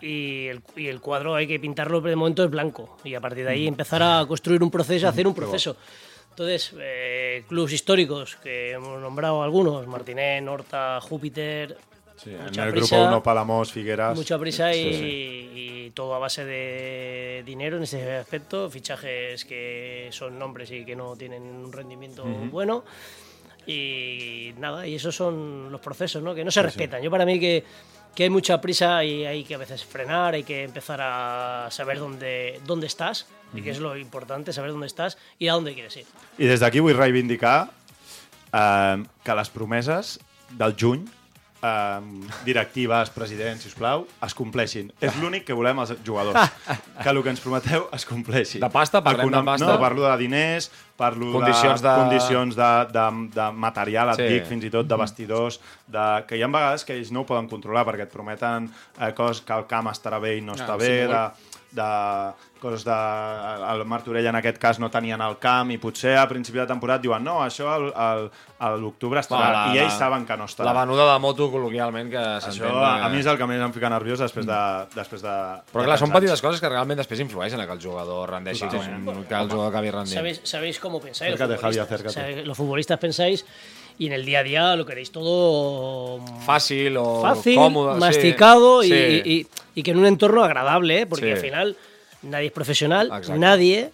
E: y el, y el cuadro hay que pintarlo de momento es blanco y a partir de ahí empezar a construir un proceso, a hacer un proceso. Entonces, eh, clubes históricos que hemos nombrado algunos, Martinet, Horta, Júpiter,
B: Sí, en
E: mucha
B: el
E: prisa,
B: grupo 1, Palamós, Figueras...
E: mucha prisa y,
B: Sí, sí.
E: y todo a base de dinero en ese aspecto, fichajes que son nombres y que no tienen un rendimiento
B: Ujú.
E: bueno. Y nada, y esos son los procesos, ¿no? Que no se respetan. Yo para mí que, que hay mucha prisa y hay que a veces frenar, hay que empezar a saber dónde, dónde estás, y que es lo importante, saber dónde estás y a dónde quieres ir.
B: I des d'aquí vull reivindicar eh, que les promeses del juny, eh, directives, presidents, si us plau, es compleixin. És l'únic que volem els jugadors. Que el que ens prometeu es compleixi.
C: De pasta, parlem de pasta?
B: No, parlo de diners, parlo
C: Condicions
B: de,
C: de-
B: condicions de, de, de material, et
C: Sí.
B: dic, fins i tot de vestidors, de, que hi ha vegades que ells no ho poden controlar perquè et prometen eh, coses que el camp estarà bé i no està
J: Ah,
B: bé,
J: sí,
B: de, de coses de... El Martorell en aquest cas no tenien el camp i potser a principi de temporada diuen no, això al, al, a l'octubre estarà.
C: Va, la-
B: I ells
C: la-
B: saben que no estarà.
C: La venuda de moto, col·loquialment, que
B: Això
C: s'entén...
B: a,
C: que-
B: a mi és el que més em fica nerviós després de... Després de
C: Però
B: de
C: clar, són petites coses que realment després influeixen a que el jugador rendeixi,
B: Totalment.
C: com, que el jugador acabi rendint.
E: ¿Sabéis, sabéis cómo pensáis? los
B: Acércate, Javi,
E: futbolistas?
B: acércate.
E: Los futbolistas pensáis y en el día a día lo queréis todo
C: Fàcil o
E: fácil,
C: còmode. sí.
E: masticado y,
C: Sí.
E: y- y- y que en un entorno agradable, ¿eh? porque
C: Sí.
E: al final nadie es profesional,
C: Exacto.
E: nadie.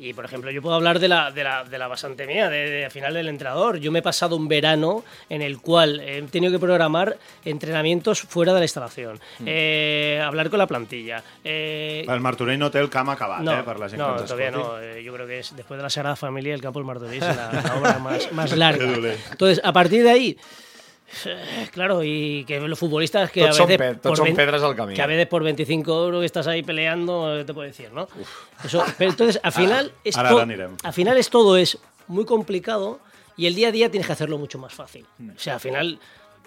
E: Y por ejemplo, yo puedo hablar de la, de la, de la basante mía, de, de- al final del entrenador. Yo me he pasado un verano en el cual he tenido que programar entrenamientos fuera de la instalación,
C: Mm.
E: eh, hablar con la plantilla. eh,
B: El Martorell no té el camp acabat,
E: no,
B: eh, per gent
E: no, todavía no. Eh, Yo creo que es después de la Sagrada Familia, el campo del Martorell es la, la obra más, más larga. Entonces, a partir de ahí, claro, y que los futbolistas que
C: Tots
E: a veces. por
C: són
E: vein-
C: pedres al camí.
E: Que a veces por 25 euros que estás ahí peleando, te puedo decir, ¿no? Eso, pero entonces, al final, es
B: ahora-
E: al final es todo es muy complicado y el día a día tienes que hacerlo mucho más fácil.
B: Hmm.
E: O sea, al final,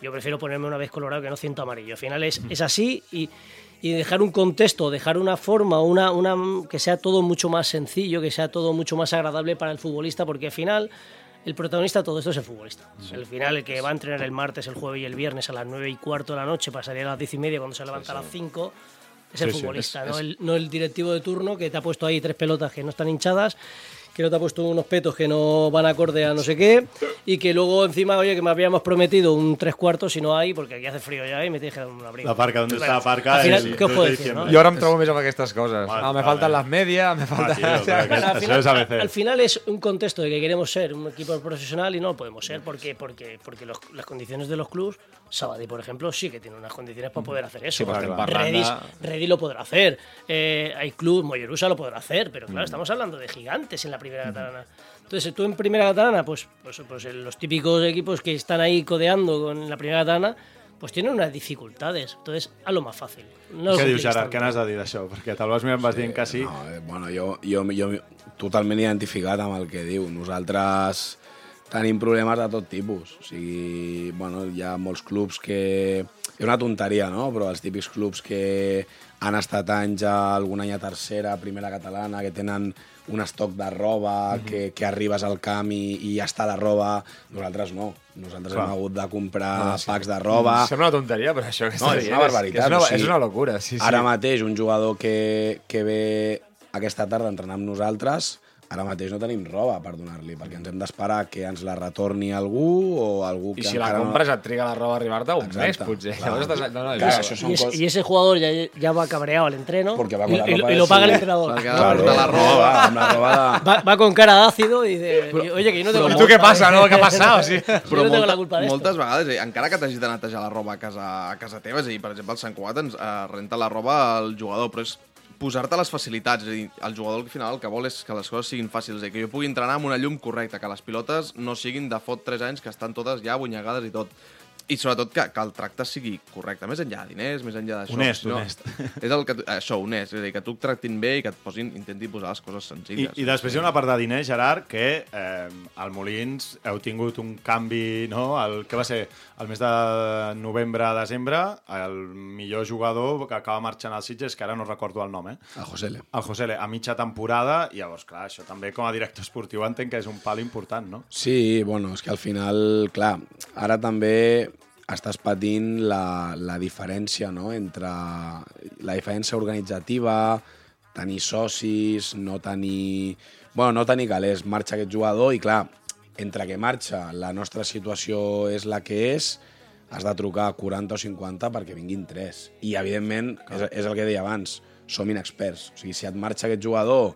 E: yo prefiero ponerme una vez colorado que no ciento amarillo. Al final es, es así y, y dejar un contexto, dejar una forma, una, una, que sea todo mucho más sencillo, que sea todo mucho más agradable para el futbolista, porque al final el protagonista de todo esto es el futbolista. Al final, el que va a entrenar el martes, el jueves y el viernes a las 9 y cuarto de la noche para salir a las 10 y media cuando se levanta a las 5 es el futbolista,
B: es-
E: ¿no?
B: es-
E: El, no el directivo de turno que te ha puesto ahí tres pelotas que no están hinchadas, que no te ha puesto unos petos que no van acorde a no sé qué, y que luego encima, oye, que me habíamos prometido un tres cuartos si no hay, porque aquí hace frío ya y me tienes que dar un abrigo.
B: La parca, ¿dónde está la parca?
E: al final,
B: El
E: ¿qué os
B: 2
E: puedo
B: de
E: decir, no?
B: diciembre.
C: Jo ara em trobo més amb aquestes coses.
B: Mal,
C: Ah, me falten
B: eh.
C: les medias, me falta...
E: al, final,
B: es ABC.
E: al final es un contexto de que queremos ser un equipo profesional y no lo podemos ser porque, porque, porque los- las condiciones de los clubes, Sabadell, por ejemplo, sí que tiene unas condiciones para poder hacer eso.
C: Sí,
B: Claro.
E: Redis. Redis lo podrá hacer, eh, hay club, Mollerusa lo podrá hacer, pero claro, estamos hablando de gigantes en la primera catalana. Entonces, tú en primera catalana, pues, pues, pues en los típicos equipos que están ahí codeando con la primera catalana, pues tienen unas dificultades. Entonces, a lo más fácil. No
B: Què dius,
E: tant.
B: Què n'has de dir d'això? Perquè te'l vas mirar i em vas dient que sí.
F: No, eh, bueno, jo, jo, jo totalment identificat amb el que diu. Nosaltres tenim problemes de tot tipus. O sigui, bueno, hi ha molts clubs que... És una tonteria, no? Però els típics clubs que han estat anys a algun any a tercera, primera catalana, que tenen un estoc de roba,
B: Mhm.
F: que, que arribes al camp i, i ja està la roba. Nosaltres no. Nosaltres
K: Clar.
F: hem hagut de comprar
K: No, sí.
F: packs de roba.
K: Sembla una tonteria, però això que
F: No, és una barbaritat.
K: és una-
F: o sigui,
K: és una locura, sí, sí.
F: Ara mateix, un jugador que, que ve aquesta tarda a entrenar amb nosaltres, ara mateix no tenim roba per donar-li, perquè ens hem d'esperar que ens la retorni algú o algú
C: I
F: que
C: si la compres et triga la roba a arribar-te un
F: Exacte.
C: mes, potser.
F: Clar.
C: Llavors estàs... No, no,
F: Clar, això són
E: Y, y ese jugador ya, ya va cabreado al entreno
F: Porque va
E: y,
F: con la
E: y-
F: ropa
E: y
F: de
E: lo paga el entrenador.
F: Perquè Claro, la roba, va, amb la roba de-
E: Va, va con cara de ácido y dice, oye, que yo no tengo
D: Però
E: la
D: tu què
E: culpa,
D: passa,
E: ¿eh?
D: no? Què ha passat? O sigui,
E: Yo
D: però
E: no
D: molta,
E: la culpa
D: moltes vegades, eh, encara que t'hagis de netejar la roba a casa, a casa teva, és a dir, per exemple, el Sant Cugat ens eh, renta la roba al jugador, però és posar-te les facilitats, és a dir, el jugador al final el que vol és que les coses siguin fàcils, dir, que jo pugui entrenar amb una llum correcta, que les pilotes no siguin de fot 3 anys, que estan totes ja abonyegades i tot. I sobretot que, que el tracte sigui correcte, més enllà de diners, més enllà d'això.
B: Honest,
D: sinó-
B: honest.
D: És el que, tu- això, honest, és a dir, que tu et tractin bé i que et posin, intenti posar les coses
B: I,
D: senzilles.
B: I després hi ha una part de diners, Gerard, que eh, al Molins heu tingut un canvi, no? El, que va ser el mes de novembre a desembre, el millor jugador que acaba marxant als Sitges, que ara no recordo el nom, eh?
F: El Josele.
B: El Josele, a mitja temporada, i llavors, clar, això també com a director esportiu entenc que és un pal important, no?
F: Sí, bueno, és que al final, clar, ara també estàs patint la, la diferència no? entre la diferència organitzativa, tenir socis, no tenir... Bueno, no tenir calés, marxa aquest jugador i, clar, entre que marxa, la nostra situació és la que és, has de trucar a 40 o 50 perquè vinguin 3. I, evidentment, és, és el que deia abans, som inexperts. O sigui, si et marxa aquest jugador,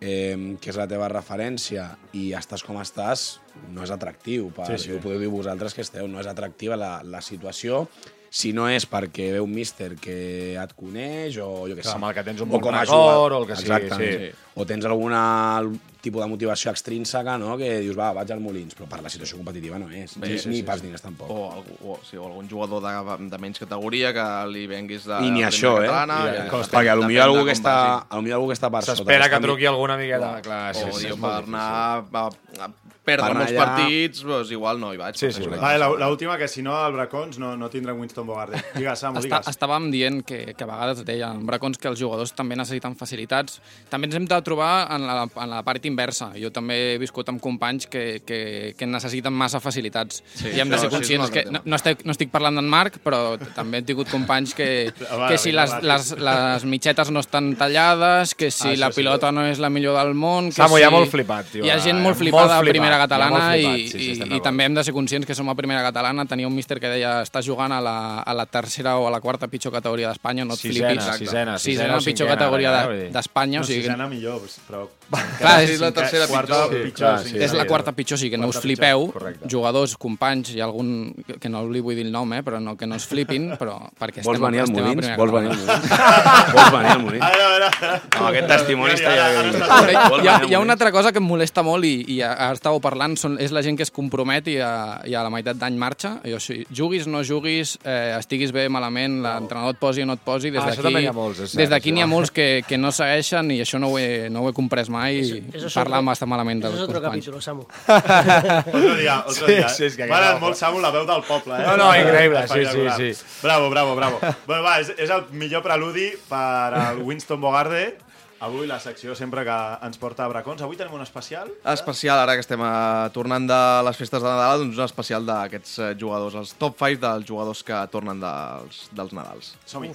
F: eh, que és la teva referència, i estàs com estàs, no és atractiu. Per,
B: Sí,
F: sí,
B: sí.
F: sí. Ho podeu dir vosaltres que esteu, no és atractiva la, la situació si no és perquè ve un míster que et coneix o jo què sé.
C: Amb el que tens un bon record, o el que sigui,
F: Exactament.
C: sí.
F: O tens alguna tipus de motivació extrínseca, no?, que dius, va, vaig al Molins, però per la situació competitiva no és.
D: Bé,
F: ni,
D: sí,
F: ni
D: sí,
F: pels
D: sí.
F: diners tampoc.
D: O, algú, o, sí, o algun jugador de, de menys categoria que li venguis de
F: I ni això, eh?
D: catalana,
F: I,
D: ja, depèn-
F: perquè potser algú que està, potser algú que està per sota...
C: S'espera que truqui alguna miqueta. Clar,
D: o,
C: sí, sí,
D: diu, per anar a, a perdre
F: Per
D: molts
F: allà-
D: partits, doncs igual no hi vaig.
C: Sí, sí,
B: la- l'última, que si no, el Bracons no, no tindrà Winston Bogarde. Digues, Samu,
J: Està,
B: digues.
J: estàvem dient que, que a vegades deia en Bracons que els jugadors també necessiten facilitats. També ens hem de trobar en la, en la part inversa. Jo també he viscut amb companys que, que, que necessiten massa facilitats.
D: Sí,
J: I hem de ser conscients que... No, no, estic, no estic parlant d'en Marc, però també he tingut companys que,
B: Va,
J: que si les, les, les mitxetes no estan tallades, que si
B: Ah,
J: la
B: això sí.
J: pilota no és la millor del món... Que
C: Samu,
J: si...
C: ha molt flipat, tio.
J: Hi ha gent
C: Hi ha
J: molt
C: molt
J: flipada a
C: flipat,
J: primera catalana
C: molt flipat,
J: i,
C: sí, sí,
J: i, i també hem de ser conscients que som a primera catalana. Tenia un míster que deia estàs jugant a la, a la tercera o a la quarta pitjor categoria d'Espanya, no et
C: Sisena,
J: flipis.
C: sisena, sisena
J: sisena
C: o
J: pitjor
C: cinquena,
J: categoria
C: ara,
J: d'Espanya.
B: No,
J: o sigui,
B: sisena millor, però...
J: Clar,
D: és la tercera
B: quarta,
D: pitjor.
B: pitjor.
C: Clar,
B: sí,
C: sí,
J: és la
B: sí.
J: quarta pitjor, o sigui que no us flipeu,
B: pitjor,
J: jugadors, companys, ha algun que no li vull dir el nom, eh, però no, que no es flipin, però perquè
F: Vols
J: estem,
F: venir al
J: estem a
F: Molins?
J: primera
F: Vols venir al Molins? Vols venir al Molins?
B: A veure, a veure.
F: Amb aquest testimoni està ja...
B: Ara
J: hi, ha, hi ha una altra cosa que em molesta molt i, i ara estàveu parlant, són, és la gent que es compromet i a, i a la meitat d'any marxa. I, o sigui, juguis, no juguis, eh, estiguis bé, malament, l'entrenador et posi o no et posi, des
C: Ah, això també
J: d'aquí
C: n'hi ha molts, és cert,
J: des d'aquí
C: això.
J: n'hi ha molts que, que no segueixen i això no ho he, no ho he comprès mai
E: Eso-
J: i
E: eso es
J: parlar
E: otro-
J: bastant malament
E: Eso
J: dels
E: es otro
J: companys.
E: capítulo, Samu.
B: Otro dia, otro
C: Sí,
B: dia.
C: sí, és que
B: M'agrada molt, Samu, la veu del poble, eh?
C: No, no, increïble, sí, sí, sí.
B: Bravo, bravo, bravo. bueno, va, és, és el millor preludi per al Winston Bogarde. Avui la secció sempre que ens porta a Bracons. Avui tenim un especial.
D: Especial, ara que estem eh, tornant de les festes de Nadal, doncs un especial d'aquests eh, jugadors, els top 5 dels jugadors que tornen dels, dels Nadals.
B: Som-hi.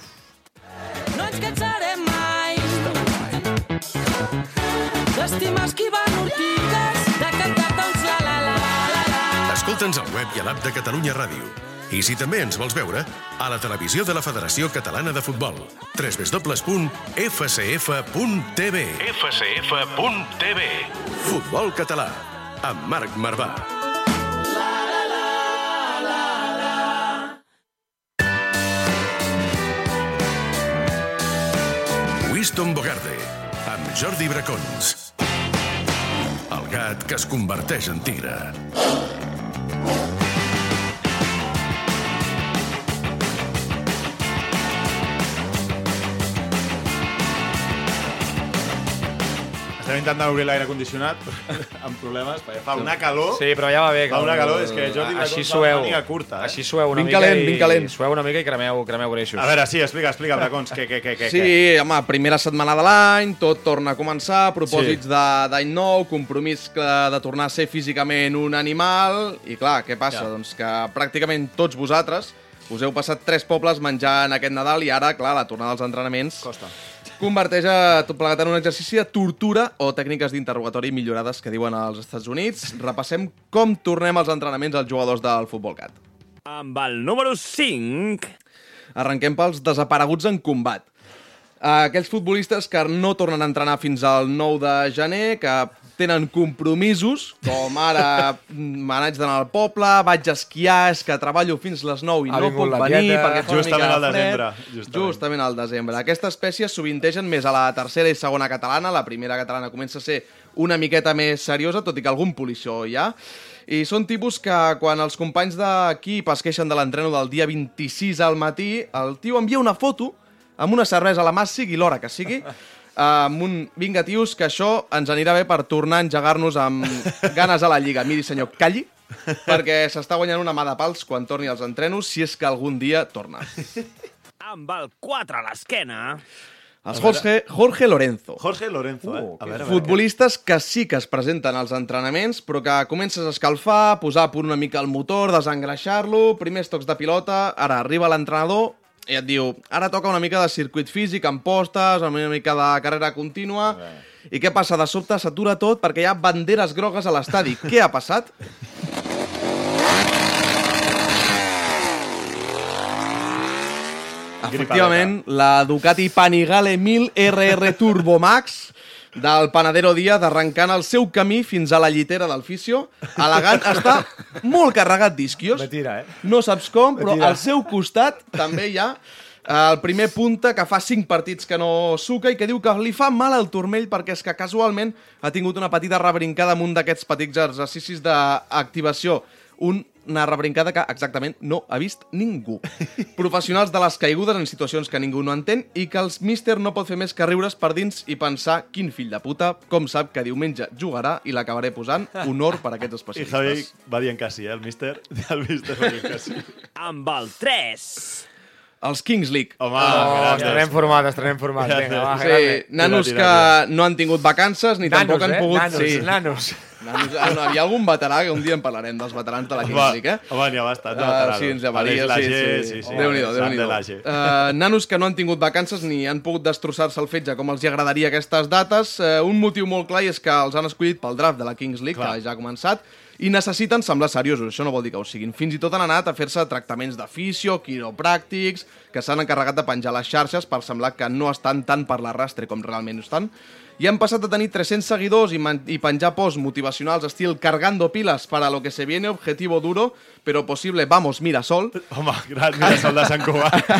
I: No ens cansarem mai d'estimar esquivant ortigues, de cantar tots la la la la la.
G: Escolta'ns al web i a l'app de Catalunya Ràdio. I si també ens vols veure, a la televisió de la Federació Catalana de Futbol. www.fcf.tv fcf.tv Futbol català, amb Marc Marvà. Winston Bogarde, amb Jordi Bracons. El gat que es converteix en tigre.
B: Estem intentant obrir l'aire condicionat amb problemes, perquè fa una calor.
K: Sí, però ja va bé.
B: Fa una calor, és que Jordi
K: Així sueu.
B: màniga curta, eh?
K: Així sueu una
D: Ben
K: mica
D: calent,
K: i...
D: calent.
K: Sueu una mica i cremeu, cremeu greixos.
B: A veure, sí, explica, explica, Bracons, què, què, què, què?
D: Sí, home, primera setmana de l'any, tot torna a començar, propòsits
B: Sí.
D: de- d'any nou, compromís que- de tornar a ser físicament un animal, i clar, què passa?
B: Ja.
D: Doncs que pràcticament tots vosaltres us heu passat tres pobles menjant aquest Nadal i ara, clar, la tornada als entrenaments
B: Costa.
D: Converteix a tot plegat en un exercici de tortura o tècniques d'interrogatori millorades que diuen als Estats Units. Repassem com tornem als entrenaments als jugadors del Futbol Cat.
L: Amb el número 5...
D: Arrenquem pels desapareguts en combat. Aquells futbolistes que no tornen a entrenar fins al 9 de gener, que tenen compromisos, com ara mm, me n'haig d'anar al poble, vaig a esquiar, és que treballo fins les 9 i
B: Ha
D: no puc
B: la
D: venir
B: tieta.
D: perquè fa
B: Justament
D: una
B: al
D: mica de fred.
B: desembre, justament.
D: Justament al desembre. Aquesta espècie sovintegen més a la tercera i segona catalana. La primera catalana comença a ser una miqueta més seriosa, tot i que algun polició hi ha. I són tipus que quan els companys d'equip es queixen de l'entreno del dia 26 al matí, el tio envia una foto amb una cervesa a la mà, sigui l'hora que sigui, amb un vinga, tios, que això ens anirà bé per tornar a engegar-nos amb ganes a la Lliga. Miri, senyor, calli, perquè s'està guanyant una mà de pals quan torni als entrenos, si és que algun dia torna.
L: Amb el 4 a l'esquena...
D: Els Jorge, Jorge Lorenzo.
B: Jorge Lorenzo, eh? A veure, a veure.
D: Futbolistes que sí que es presenten als entrenaments, però que comences a escalfar, posar a punt una mica el motor, desengreixar-lo, primers tocs de pilota, ara arriba l'entrenador i et diu, ara toca una mica de circuit físic amb postes, una mica de carrera contínua... I què passa? De sobte s'atura tot perquè hi ha banderes grogues a l'estadi. què ha passat? Efectivament, la Ducati Panigale 1000 RR Turbo Max del Panadero Díaz arrencant el seu camí fins a la llitera del fisio. Elegant, està molt carregat d'isquios.
K: Mentira, eh?
D: No saps com, però al seu costat també hi ha eh, el primer punta que fa 5 partits que no suca i que diu que li fa mal al turmell perquè és que casualment ha tingut una petita rebrincada amb un d'aquests petits exercicis d'activació. Un, una rebrincada que exactament no ha vist ningú. Professionals de les caigudes en situacions que ningú no entén i que els míster no pot fer més que riure's per dins i pensar quin fill de puta, com sap que diumenge jugarà i l'acabaré posant honor per a aquests
B: I
D: especialistes.
B: Javi va dient que sí, eh? El míster, el míster va dient que sí.
L: Amb el 3...
D: Els Kings League.
B: Home,
K: Oh,
B: gràcies.
K: estarem formats, estarem formats. Vinga, va,
D: Sí,
K: grande.
D: nanos que no han tingut vacances ni
K: Nanos,
D: tampoc han
K: eh?
D: pogut...
K: Nanos,
D: sí.
K: nanos.
D: Nanos. Ah, no, hi ha algun veterà que un dia en parlarem dels veterans de la Kings League, eh?
B: home, n'hi ha bastants de
D: Uh,
B: veteranos.
D: sí, ens llamaria, sí, sí.
B: sí, sí.
D: Déu-n'hi-do, déu-n'hi-do.
B: de Lager.
D: Uh, nanos que no han tingut vacances ni han pogut destrossar-se el fetge com els hi agradaria aquestes dates. Uh, un motiu molt clar és que els han escollit pel draft de la Kings League,
B: Clar.
D: que ja ha començat, i necessiten semblar seriosos, això no vol dir que ho siguin. Fins i tot han anat a fer-se tractaments de fisio, quiropràctics, que s'han encarregat de penjar les xarxes per semblar que no estan tant per l'arrastre com realment ho estan. I han passat de tenir 300 seguidors i, i penjar posts motivacionals estil cargando pilas para lo que se viene, objetivo duro, pero posible, vamos, mira sol,
B: Home, gran Mirasol de Sant Cugat.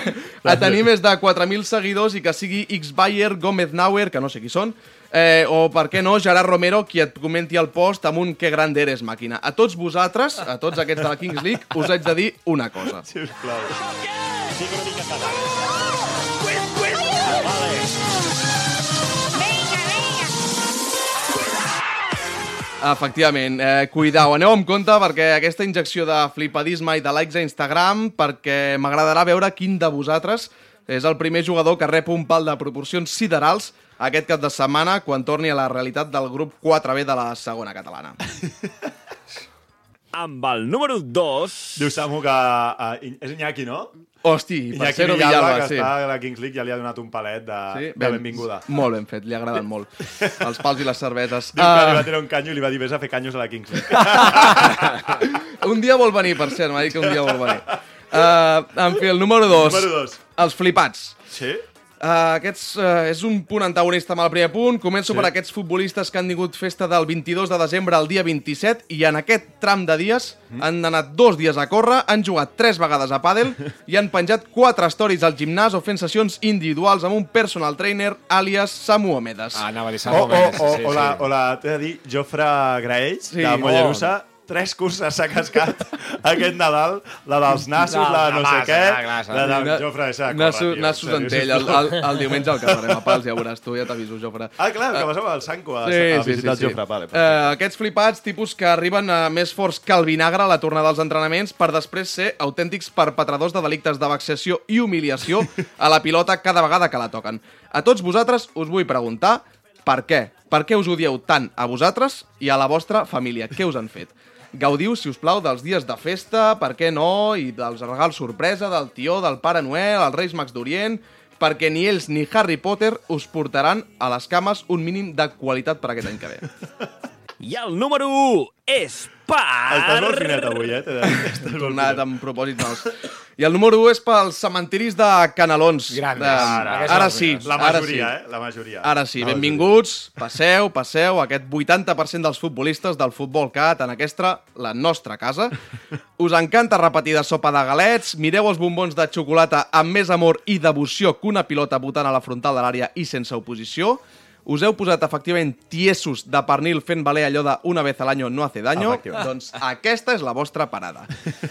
D: a tenir més de 4.000 seguidors i que sigui X Bayer, Gómez Nauer, que no sé qui són, eh, o per què no, Gerard Romero, qui et comenti el post amb un que gran eres, màquina. A tots vosaltres, a tots aquests de la Kings League, us haig de dir una cosa.
B: Sisplau.
D: Efectivament, eh, cuidau, aneu amb compte perquè aquesta injecció de flipadisme i de likes a Instagram, perquè m'agradarà veure quin de vosaltres és el primer jugador que rep un pal de proporcions siderals aquest cap de setmana quan torni a la realitat del grup 4B de la segona catalana.
L: Amb el número 2...
B: Diu Samu que... Uh, és Iñaki, no?
D: Hosti,
B: Iñaki
D: Parcero
B: Villalba,
D: Villalba,
B: que
D: sí.
B: està a la Kings League, ja li ha donat un palet de,
D: Sí,
B: de benvinguda.
D: Molt ben fet, li agraden molt. Els pals i les cerveses.
B: Diu que li va
D: Ah,
B: tirar un canyo i li va dir vés a fer canyos a la Kings League.
D: un dia vol venir, per cert, m'ha dit que un dia vol venir. Uh, en fi, el número 2.
B: Número dos.
D: Els flipats.
B: Sí?
D: Uh, aquests, uh, és un punt antagonista amb el primer punt. Començo
B: Sí.
D: per aquests futbolistes que han tingut festa del 22 de desembre al dia 27 i en aquest tram de dies
B: Mm.
D: han anat dos dies a córrer, han jugat tres vegades a pàdel i han penjat quatre stories al gimnàs o fent sessions individuals amb un personal trainer àlies Samu Omedes.
C: Ah, anava a dir
B: O,
C: Samu
B: o,
C: Mendes,
B: o,
C: sí,
B: o, la,
C: sí.
B: o la, t'he de dir, Jofre Graells,
D: Sí.
B: de Mollerussa, tres curses s'ha cascat aquest Nadal, la dels nassos,
C: No,
B: la de no
C: no
B: sé què, la del Jofre, de córrer,
D: Nassos,
B: tio,
D: nassos d'Antell, el, el, el diumenge al casarem a Pals, ja veuràs tu, ja t'aviso, Jofre.
B: Ah, clar, que vas amb el Sanco a,
D: Sí,
B: a
D: sí,
B: visitar
D: sí,
B: el Jofre. Vale,
D: Eh, aquests flipats, tipus que arriben a més forts que el vinagre a la tornada dels entrenaments per després ser autèntics perpetradors de delictes de vexació i humiliació a la pilota cada vegada que la toquen. A tots vosaltres us vull preguntar per què? Per què us odieu tant a vosaltres i a la vostra família? Què us han fet? Gaudiu, si us plau, dels dies de festa, per què no, i dels regals sorpresa, del tió, del Pare Noel, els Reis Mags d'Orient, perquè ni ells ni Harry Potter us portaran a les cames un mínim de qualitat per aquest any que ve.
L: I el número 1 és per...
B: Estàs molt finet avui, eh? T'he
D: Tornat amb propòsits mals. I el número 1 és pels cementiris de Canalons.
B: Grandes.
D: De...
B: Ara,
D: Ara,
B: aquests
D: sí.
B: La
D: ara
B: majoria,
D: sí.
B: eh? La majoria.
D: Ara sí,
B: La
D: benvinguts, passeu, passeu, aquest 80% dels futbolistes del futbol cat en aquesta, la nostra casa. Us encanta repetir de sopa de galets, mireu els bombons de xocolata amb més amor i devoció que una pilota botant a la frontal de l'àrea i sense oposició. Us heu posat efectivament tiesos de pernil fent valer allò de una vez al año no hace daño? Doncs aquesta és la vostra parada.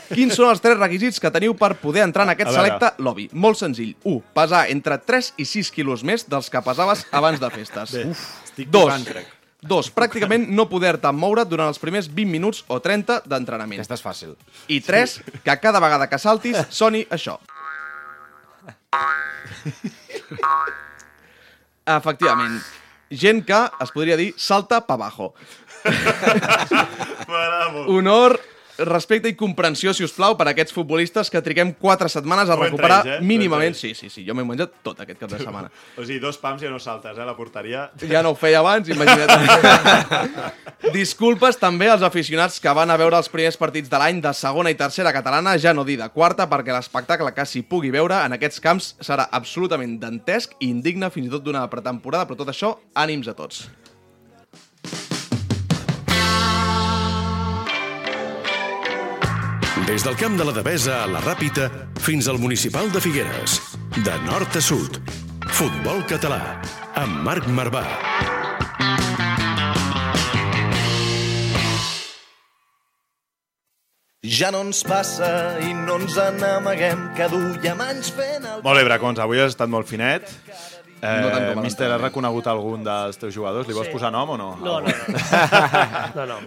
D: Quins són els tres requisits que teniu per poder entrar en aquest selecte lobby? Molt senzill. 1. Pesar entre 3 i 6 quilos més dels que pesaves abans de festes.
B: Bé,
D: Uf.
B: estic
D: Dos.
B: tocant, crec.
D: Dos, pràcticament no poder-te moure durant els primers 20 minuts o 30 d'entrenament.
C: Aquesta és fàcil.
D: I tres, que cada vegada que saltis soni això. Efectivament, gent que, es podria dir, salta pa abajo.
B: M'agrada molt.
D: Honor, respecte i comprensió, si us plau, per a aquests futbolistes que triguem 4 setmanes a
B: Tu
D: recuperar
B: ells, eh?
D: Mínimament...
B: entra
D: Sí, sí, sí, jo m'he menjat tot aquest cap de setmana.
B: O sigui, dos pams ja no saltes, eh? La porteria...
D: Ja no ho feia abans, imagina't. Disculpes també als aficionats que van a veure els primers partits de l'any de segona i tercera catalana, ja no dir de quarta, perquè l'espectacle que s'hi pugui veure en aquests camps serà absolutament dantesc i indigne fins i tot d'una pretemporada, però tot això, ànims a tots.
G: Des del camp de la Devesa a la Ràpita fins al municipal de Figueres. De nord a sud. Futbol català. Amb Marc Marvà.
A: Ja no ens passa i no ens n'amaguem, que duiem anys fent el...
B: Molt bé, Bracons, avui has estat molt finet. Eh,
D: No tant com a
B: Míster, has
D: eh?
B: reconegut algun dels teus jugadors? Li vols
E: Sí.
B: posar nom o no?
E: No, no, no. No, no.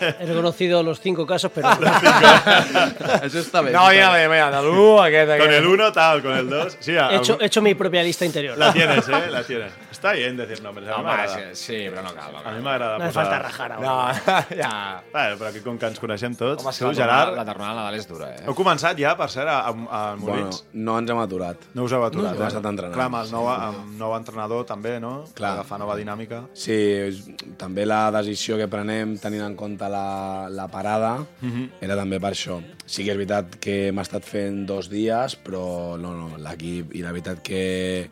E: He reconocido los cinco casos, pero...
D: Això està bé.
K: No, mira, mira, mira, de l'1 aquest, aquest.
B: Con el 1 tal, con el 2... Sí,
E: He hecho,
B: algún-
E: he hecho mi propia lista interior.
B: La tienes, ¿eh? La tienes. Está bien decir nombres. A
C: Home, sí, sí, però no cal. No
B: A
C: cal.
B: mi m'agrada
E: No
B: posar...
E: falta rajar
K: No,
E: ahora.
K: ja.
B: Bueno, però aquí com que ens coneixem tots...
C: Home,
B: tu, Gerard,
C: la tornada a Nadal és dura, eh?
B: heu començat ja, per cert, a, a, a
F: Bueno,
B: Molins?
F: no ens hem aturat.
B: No us heu aturat,
F: No, hem estat entrenant.
B: Clar, amb el nou, amb nou entrenador també, no?
F: Clar.
B: Agafar nova dinàmica.
F: Sí, és, també la decisió que prenem tenint en compte la, la parada
B: Mhm.
F: era també per això. Sí que és veritat que hem estat fent dos dies, però no, no, l'equip i la veritat que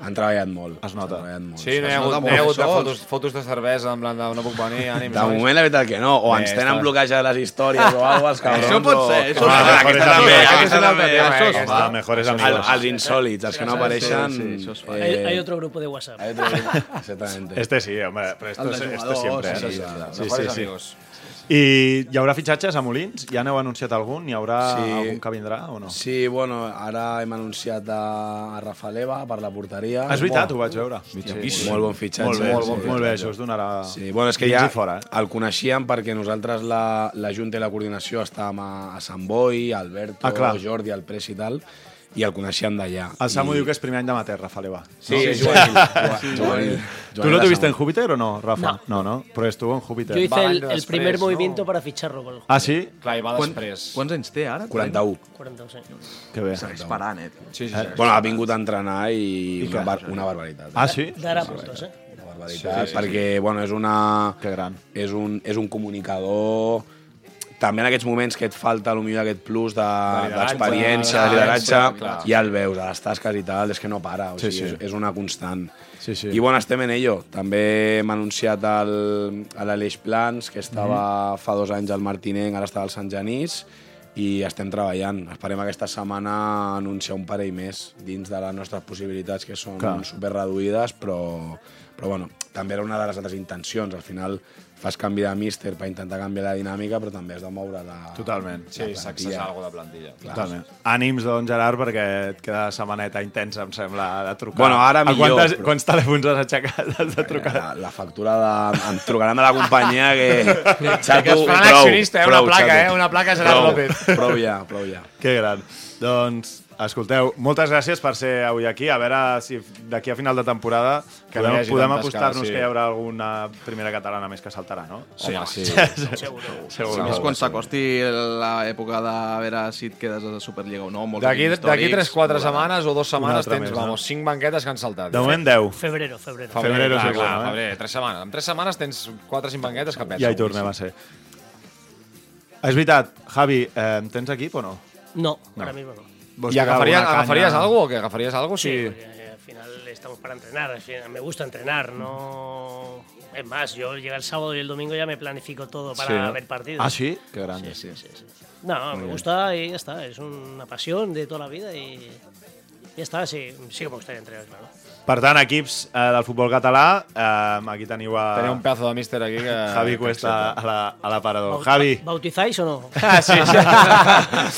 F: han treballat molt.
B: Es nota.
F: Han treballat molt.
C: Sí, no hi ha hagut, no
D: molt
C: hi ha hagut de fotos, fotos de cervesa, en plan de no puc venir, ànims.
F: De moment, la veritat que no. O ens tenen
C: està-
F: bloquejades les històries o alguna cosa, els cabrons.
D: Això pot ser, això.
F: Ah,
B: Mejores
F: aquesta també, aquesta també.
D: Això fa.
B: Ah, mejores
F: Els,
B: amigos.
F: els insòlits, els que no apareixen...
E: Hay,
F: eh,
E: hay otro grupo de WhatsApp.
F: Exactamente.
B: Este sí, hombre, pero este
D: jugadors,
B: siempre.
D: sí,
B: eh?
D: sí,
B: Sí,
C: Mejores
B: sí, sí.
C: amigos.
B: I hi haurà fitxatges a Molins? Ja n'heu anunciat algun? Hi haurà
F: Sí.
B: algun que vindrà o no?
F: Sí, bueno, ara hem anunciat a, a Rafa Leva per la porteria.
B: Ah, és veritat, ho vaig veure.
F: Sí, molt bon fitxatge.
B: Molt bé, molt,
F: sí,
B: molt bé, això us donarà...
F: Sí, bueno, és que ja
B: fora, eh?
F: el coneixíem perquè nosaltres la, la Junta i la Coordinació estàvem a, a Sant Boi, Alberto,
B: Ah, clar.
F: Jordi, el Pres i tal, i el coneixíem d'allà.
B: El Samu
F: I-
B: diu que és primer any d'amater, Rafa Leva.
F: Sí, és juvenil. juvenil, juvenil.
B: ¿Tú no te viste en. Júpiter o no, Rafa? No, no, pero estuvo en Júpiter.
E: Yo hice el, el
C: després,
E: primer
C: no?
E: movimiento para ficharlo con el
B: Ah, sí?
C: Clar, i va
D: Quan,
C: després.
D: quants anys té ara?
F: 41.
E: 40, sí.
B: Que bé.
D: Segueix parant, eh?
C: Sí, sí,
B: Eh,
C: sí.
F: Bueno, ha vingut a entrenar i,
B: I
F: una, bar una barbaritat.
B: Ah, sí?
E: Dará puntos, ¿eh?
F: Una barbaritat, perquè bueno, és, una,
B: Que gran.
F: és, un, és un comunicador també en aquests moments que et falta potser aquest plus d'experiència, de,
C: de
F: lideratge,
C: lideratge,
F: ja el veus, a les tasques i tal, és que no para, o
B: Sí,
F: sigui,
B: sí.
F: És, és una constant.
B: Sí, sí.
F: I bueno, estem en ello. També hem anunciat el, a l'Aleix Plans, que estava
B: Mhm.
F: fa dos anys al Martinenc, ara està al Sant Genís, i estem treballant. Esperem aquesta setmana anunciar un parell més dins de les nostres possibilitats, que són
B: Clar.
F: super reduïdes, però Però bueno, també era una de les altres intencions. Al final fas canvi de míster per intentar canviar la dinàmica, però també has de moure la
B: Totalment.
C: Sí, sacsesar alguna de plantilla.
B: Totalment. Ànims, doncs, Gerard, perquè et queda setmaneta intensa, em sembla, de trucar.
F: Bueno, ara
B: A
F: millor,
B: Quantes,
F: però-
B: Quants telèfons has aixecat? Has de trucar?
F: La, la factura de... Em trucaran de la companyia que...
K: Que es faran accionista, eh? Una placa, eh? Una placa Gerard
F: prou,
K: López.
F: Prou ja, prou ja.
B: Que gran. Doncs, escolteu, moltes gràcies per ser avui aquí. A veure si d'aquí a final de temporada
C: Que
B: podem,
C: no
B: podem apostar-nos
C: sí.
B: que hi haurà alguna primera catalana més que saltarà, no?
C: Sí, sí.
B: Segur.
D: Sí, més quan s'acosti l'època de veure si et quedes a la Superliga o no.
C: D'aquí
D: equips
C: d'aquí
D: històrics,
C: 3-4
D: veurà.
C: setmanes o dues
B: Una
C: setmanes
B: altra
C: tens,
B: més, no?
C: vamos, 5 banquetes que han saltat.
B: De moment 10.
E: Febrero, febrero.
C: Febrer,
B: Febrero
C: clar,
B: sí,
C: clar,
B: eh?
C: febrer, 3 setmanes. En 3 setmanes tens 4 o 5 banquetes que pets.
B: Ja hi tornem a ser. És veritat, Javi, eh, tens equip o no?
E: No,
B: No.
E: ahora mismo no.
C: ¿Y agafarías, agafarías algo o qué? ¿Agafarías algo?
E: Sí,
C: Sí.
E: al final estamos para entrenar. al final Me gusta entrenar, no. Es más, yo llega el sábado y el domingo ya me planifico todo para
B: Sí, ¿no?
E: ver partidos.
B: Ah, sí?
C: Qué grande, sí.
E: No,
B: Muy
E: me
B: bien.
E: gusta y ya está. Es una pasión de toda la vida y ya está. Sí, sí que me gustaría entrenar, claro.
B: Per tant, equips eh, del futbol català, eh, aquí teniu a
C: Tenia un pedazo de míster aquí que...
B: Javi
C: que
B: Cuesta a la- a l'aparador.
E: Bau-
B: Javi,
E: ¿Bautizáis o no?
B: Ah, sí,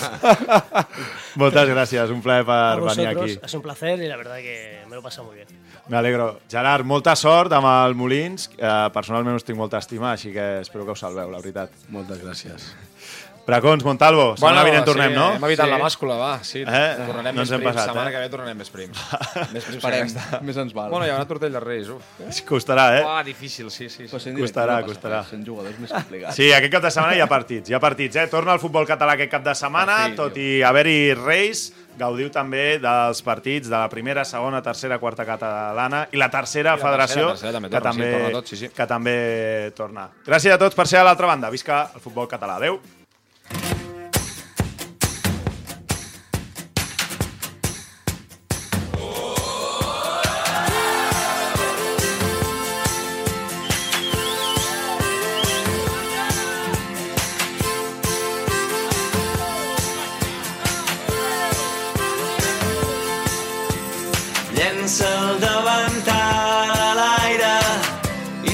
B: moltes gràcies, un plaer per venir aquí.
E: sido un placer y la verdad que me lo he pasado muy bien.
B: Me alegro. Gerard, molta sort amb el Molins. Eh, personalment us tinc molta estima, així que espero que us salveu, la veritat.
F: Moltes gràcies.
B: Bracons, Montalvo, setmana vinent tornem,
C: sí,
B: no?
C: Hem evitat
B: Sí.
C: la bàscula, va. Sí,
B: Eh?
C: tornarem
B: No
C: més prims.
B: passat,
C: Setmana
B: eh?
C: que ve tornarem més prims. més prims
D: Esperem,
C: que aquesta.
D: més ens val.
C: Bueno, hi haurà tortell de Reis, uf.
B: Costarà, eh?
C: Ah, difícil, sí, sí. Sí.
B: Costarà,
D: no
B: costarà.
D: Sent jugadors més complicat.
B: Sí, aquest cap de setmana hi ha partits, hi ha partits, eh? Torna el futbol català aquest cap de setmana,
C: fi,
B: tot i haver-hi Reis, gaudiu també dels partits de la primera, segona, tercera, quarta catalana i la tercera
C: I la
B: federació,
C: tercera, tercera també
B: que,
C: torna, sí,
B: també,
C: torna tot, sí, sí.
B: que també torna. Gràcies a tots per ser a l'altra banda. Visca el futbol català. Adéu.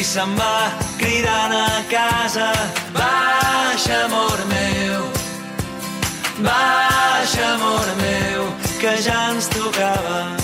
A: I se'n va cridant a casa. Baixa, amor meu, baixa, amor meu, que ja ens tocava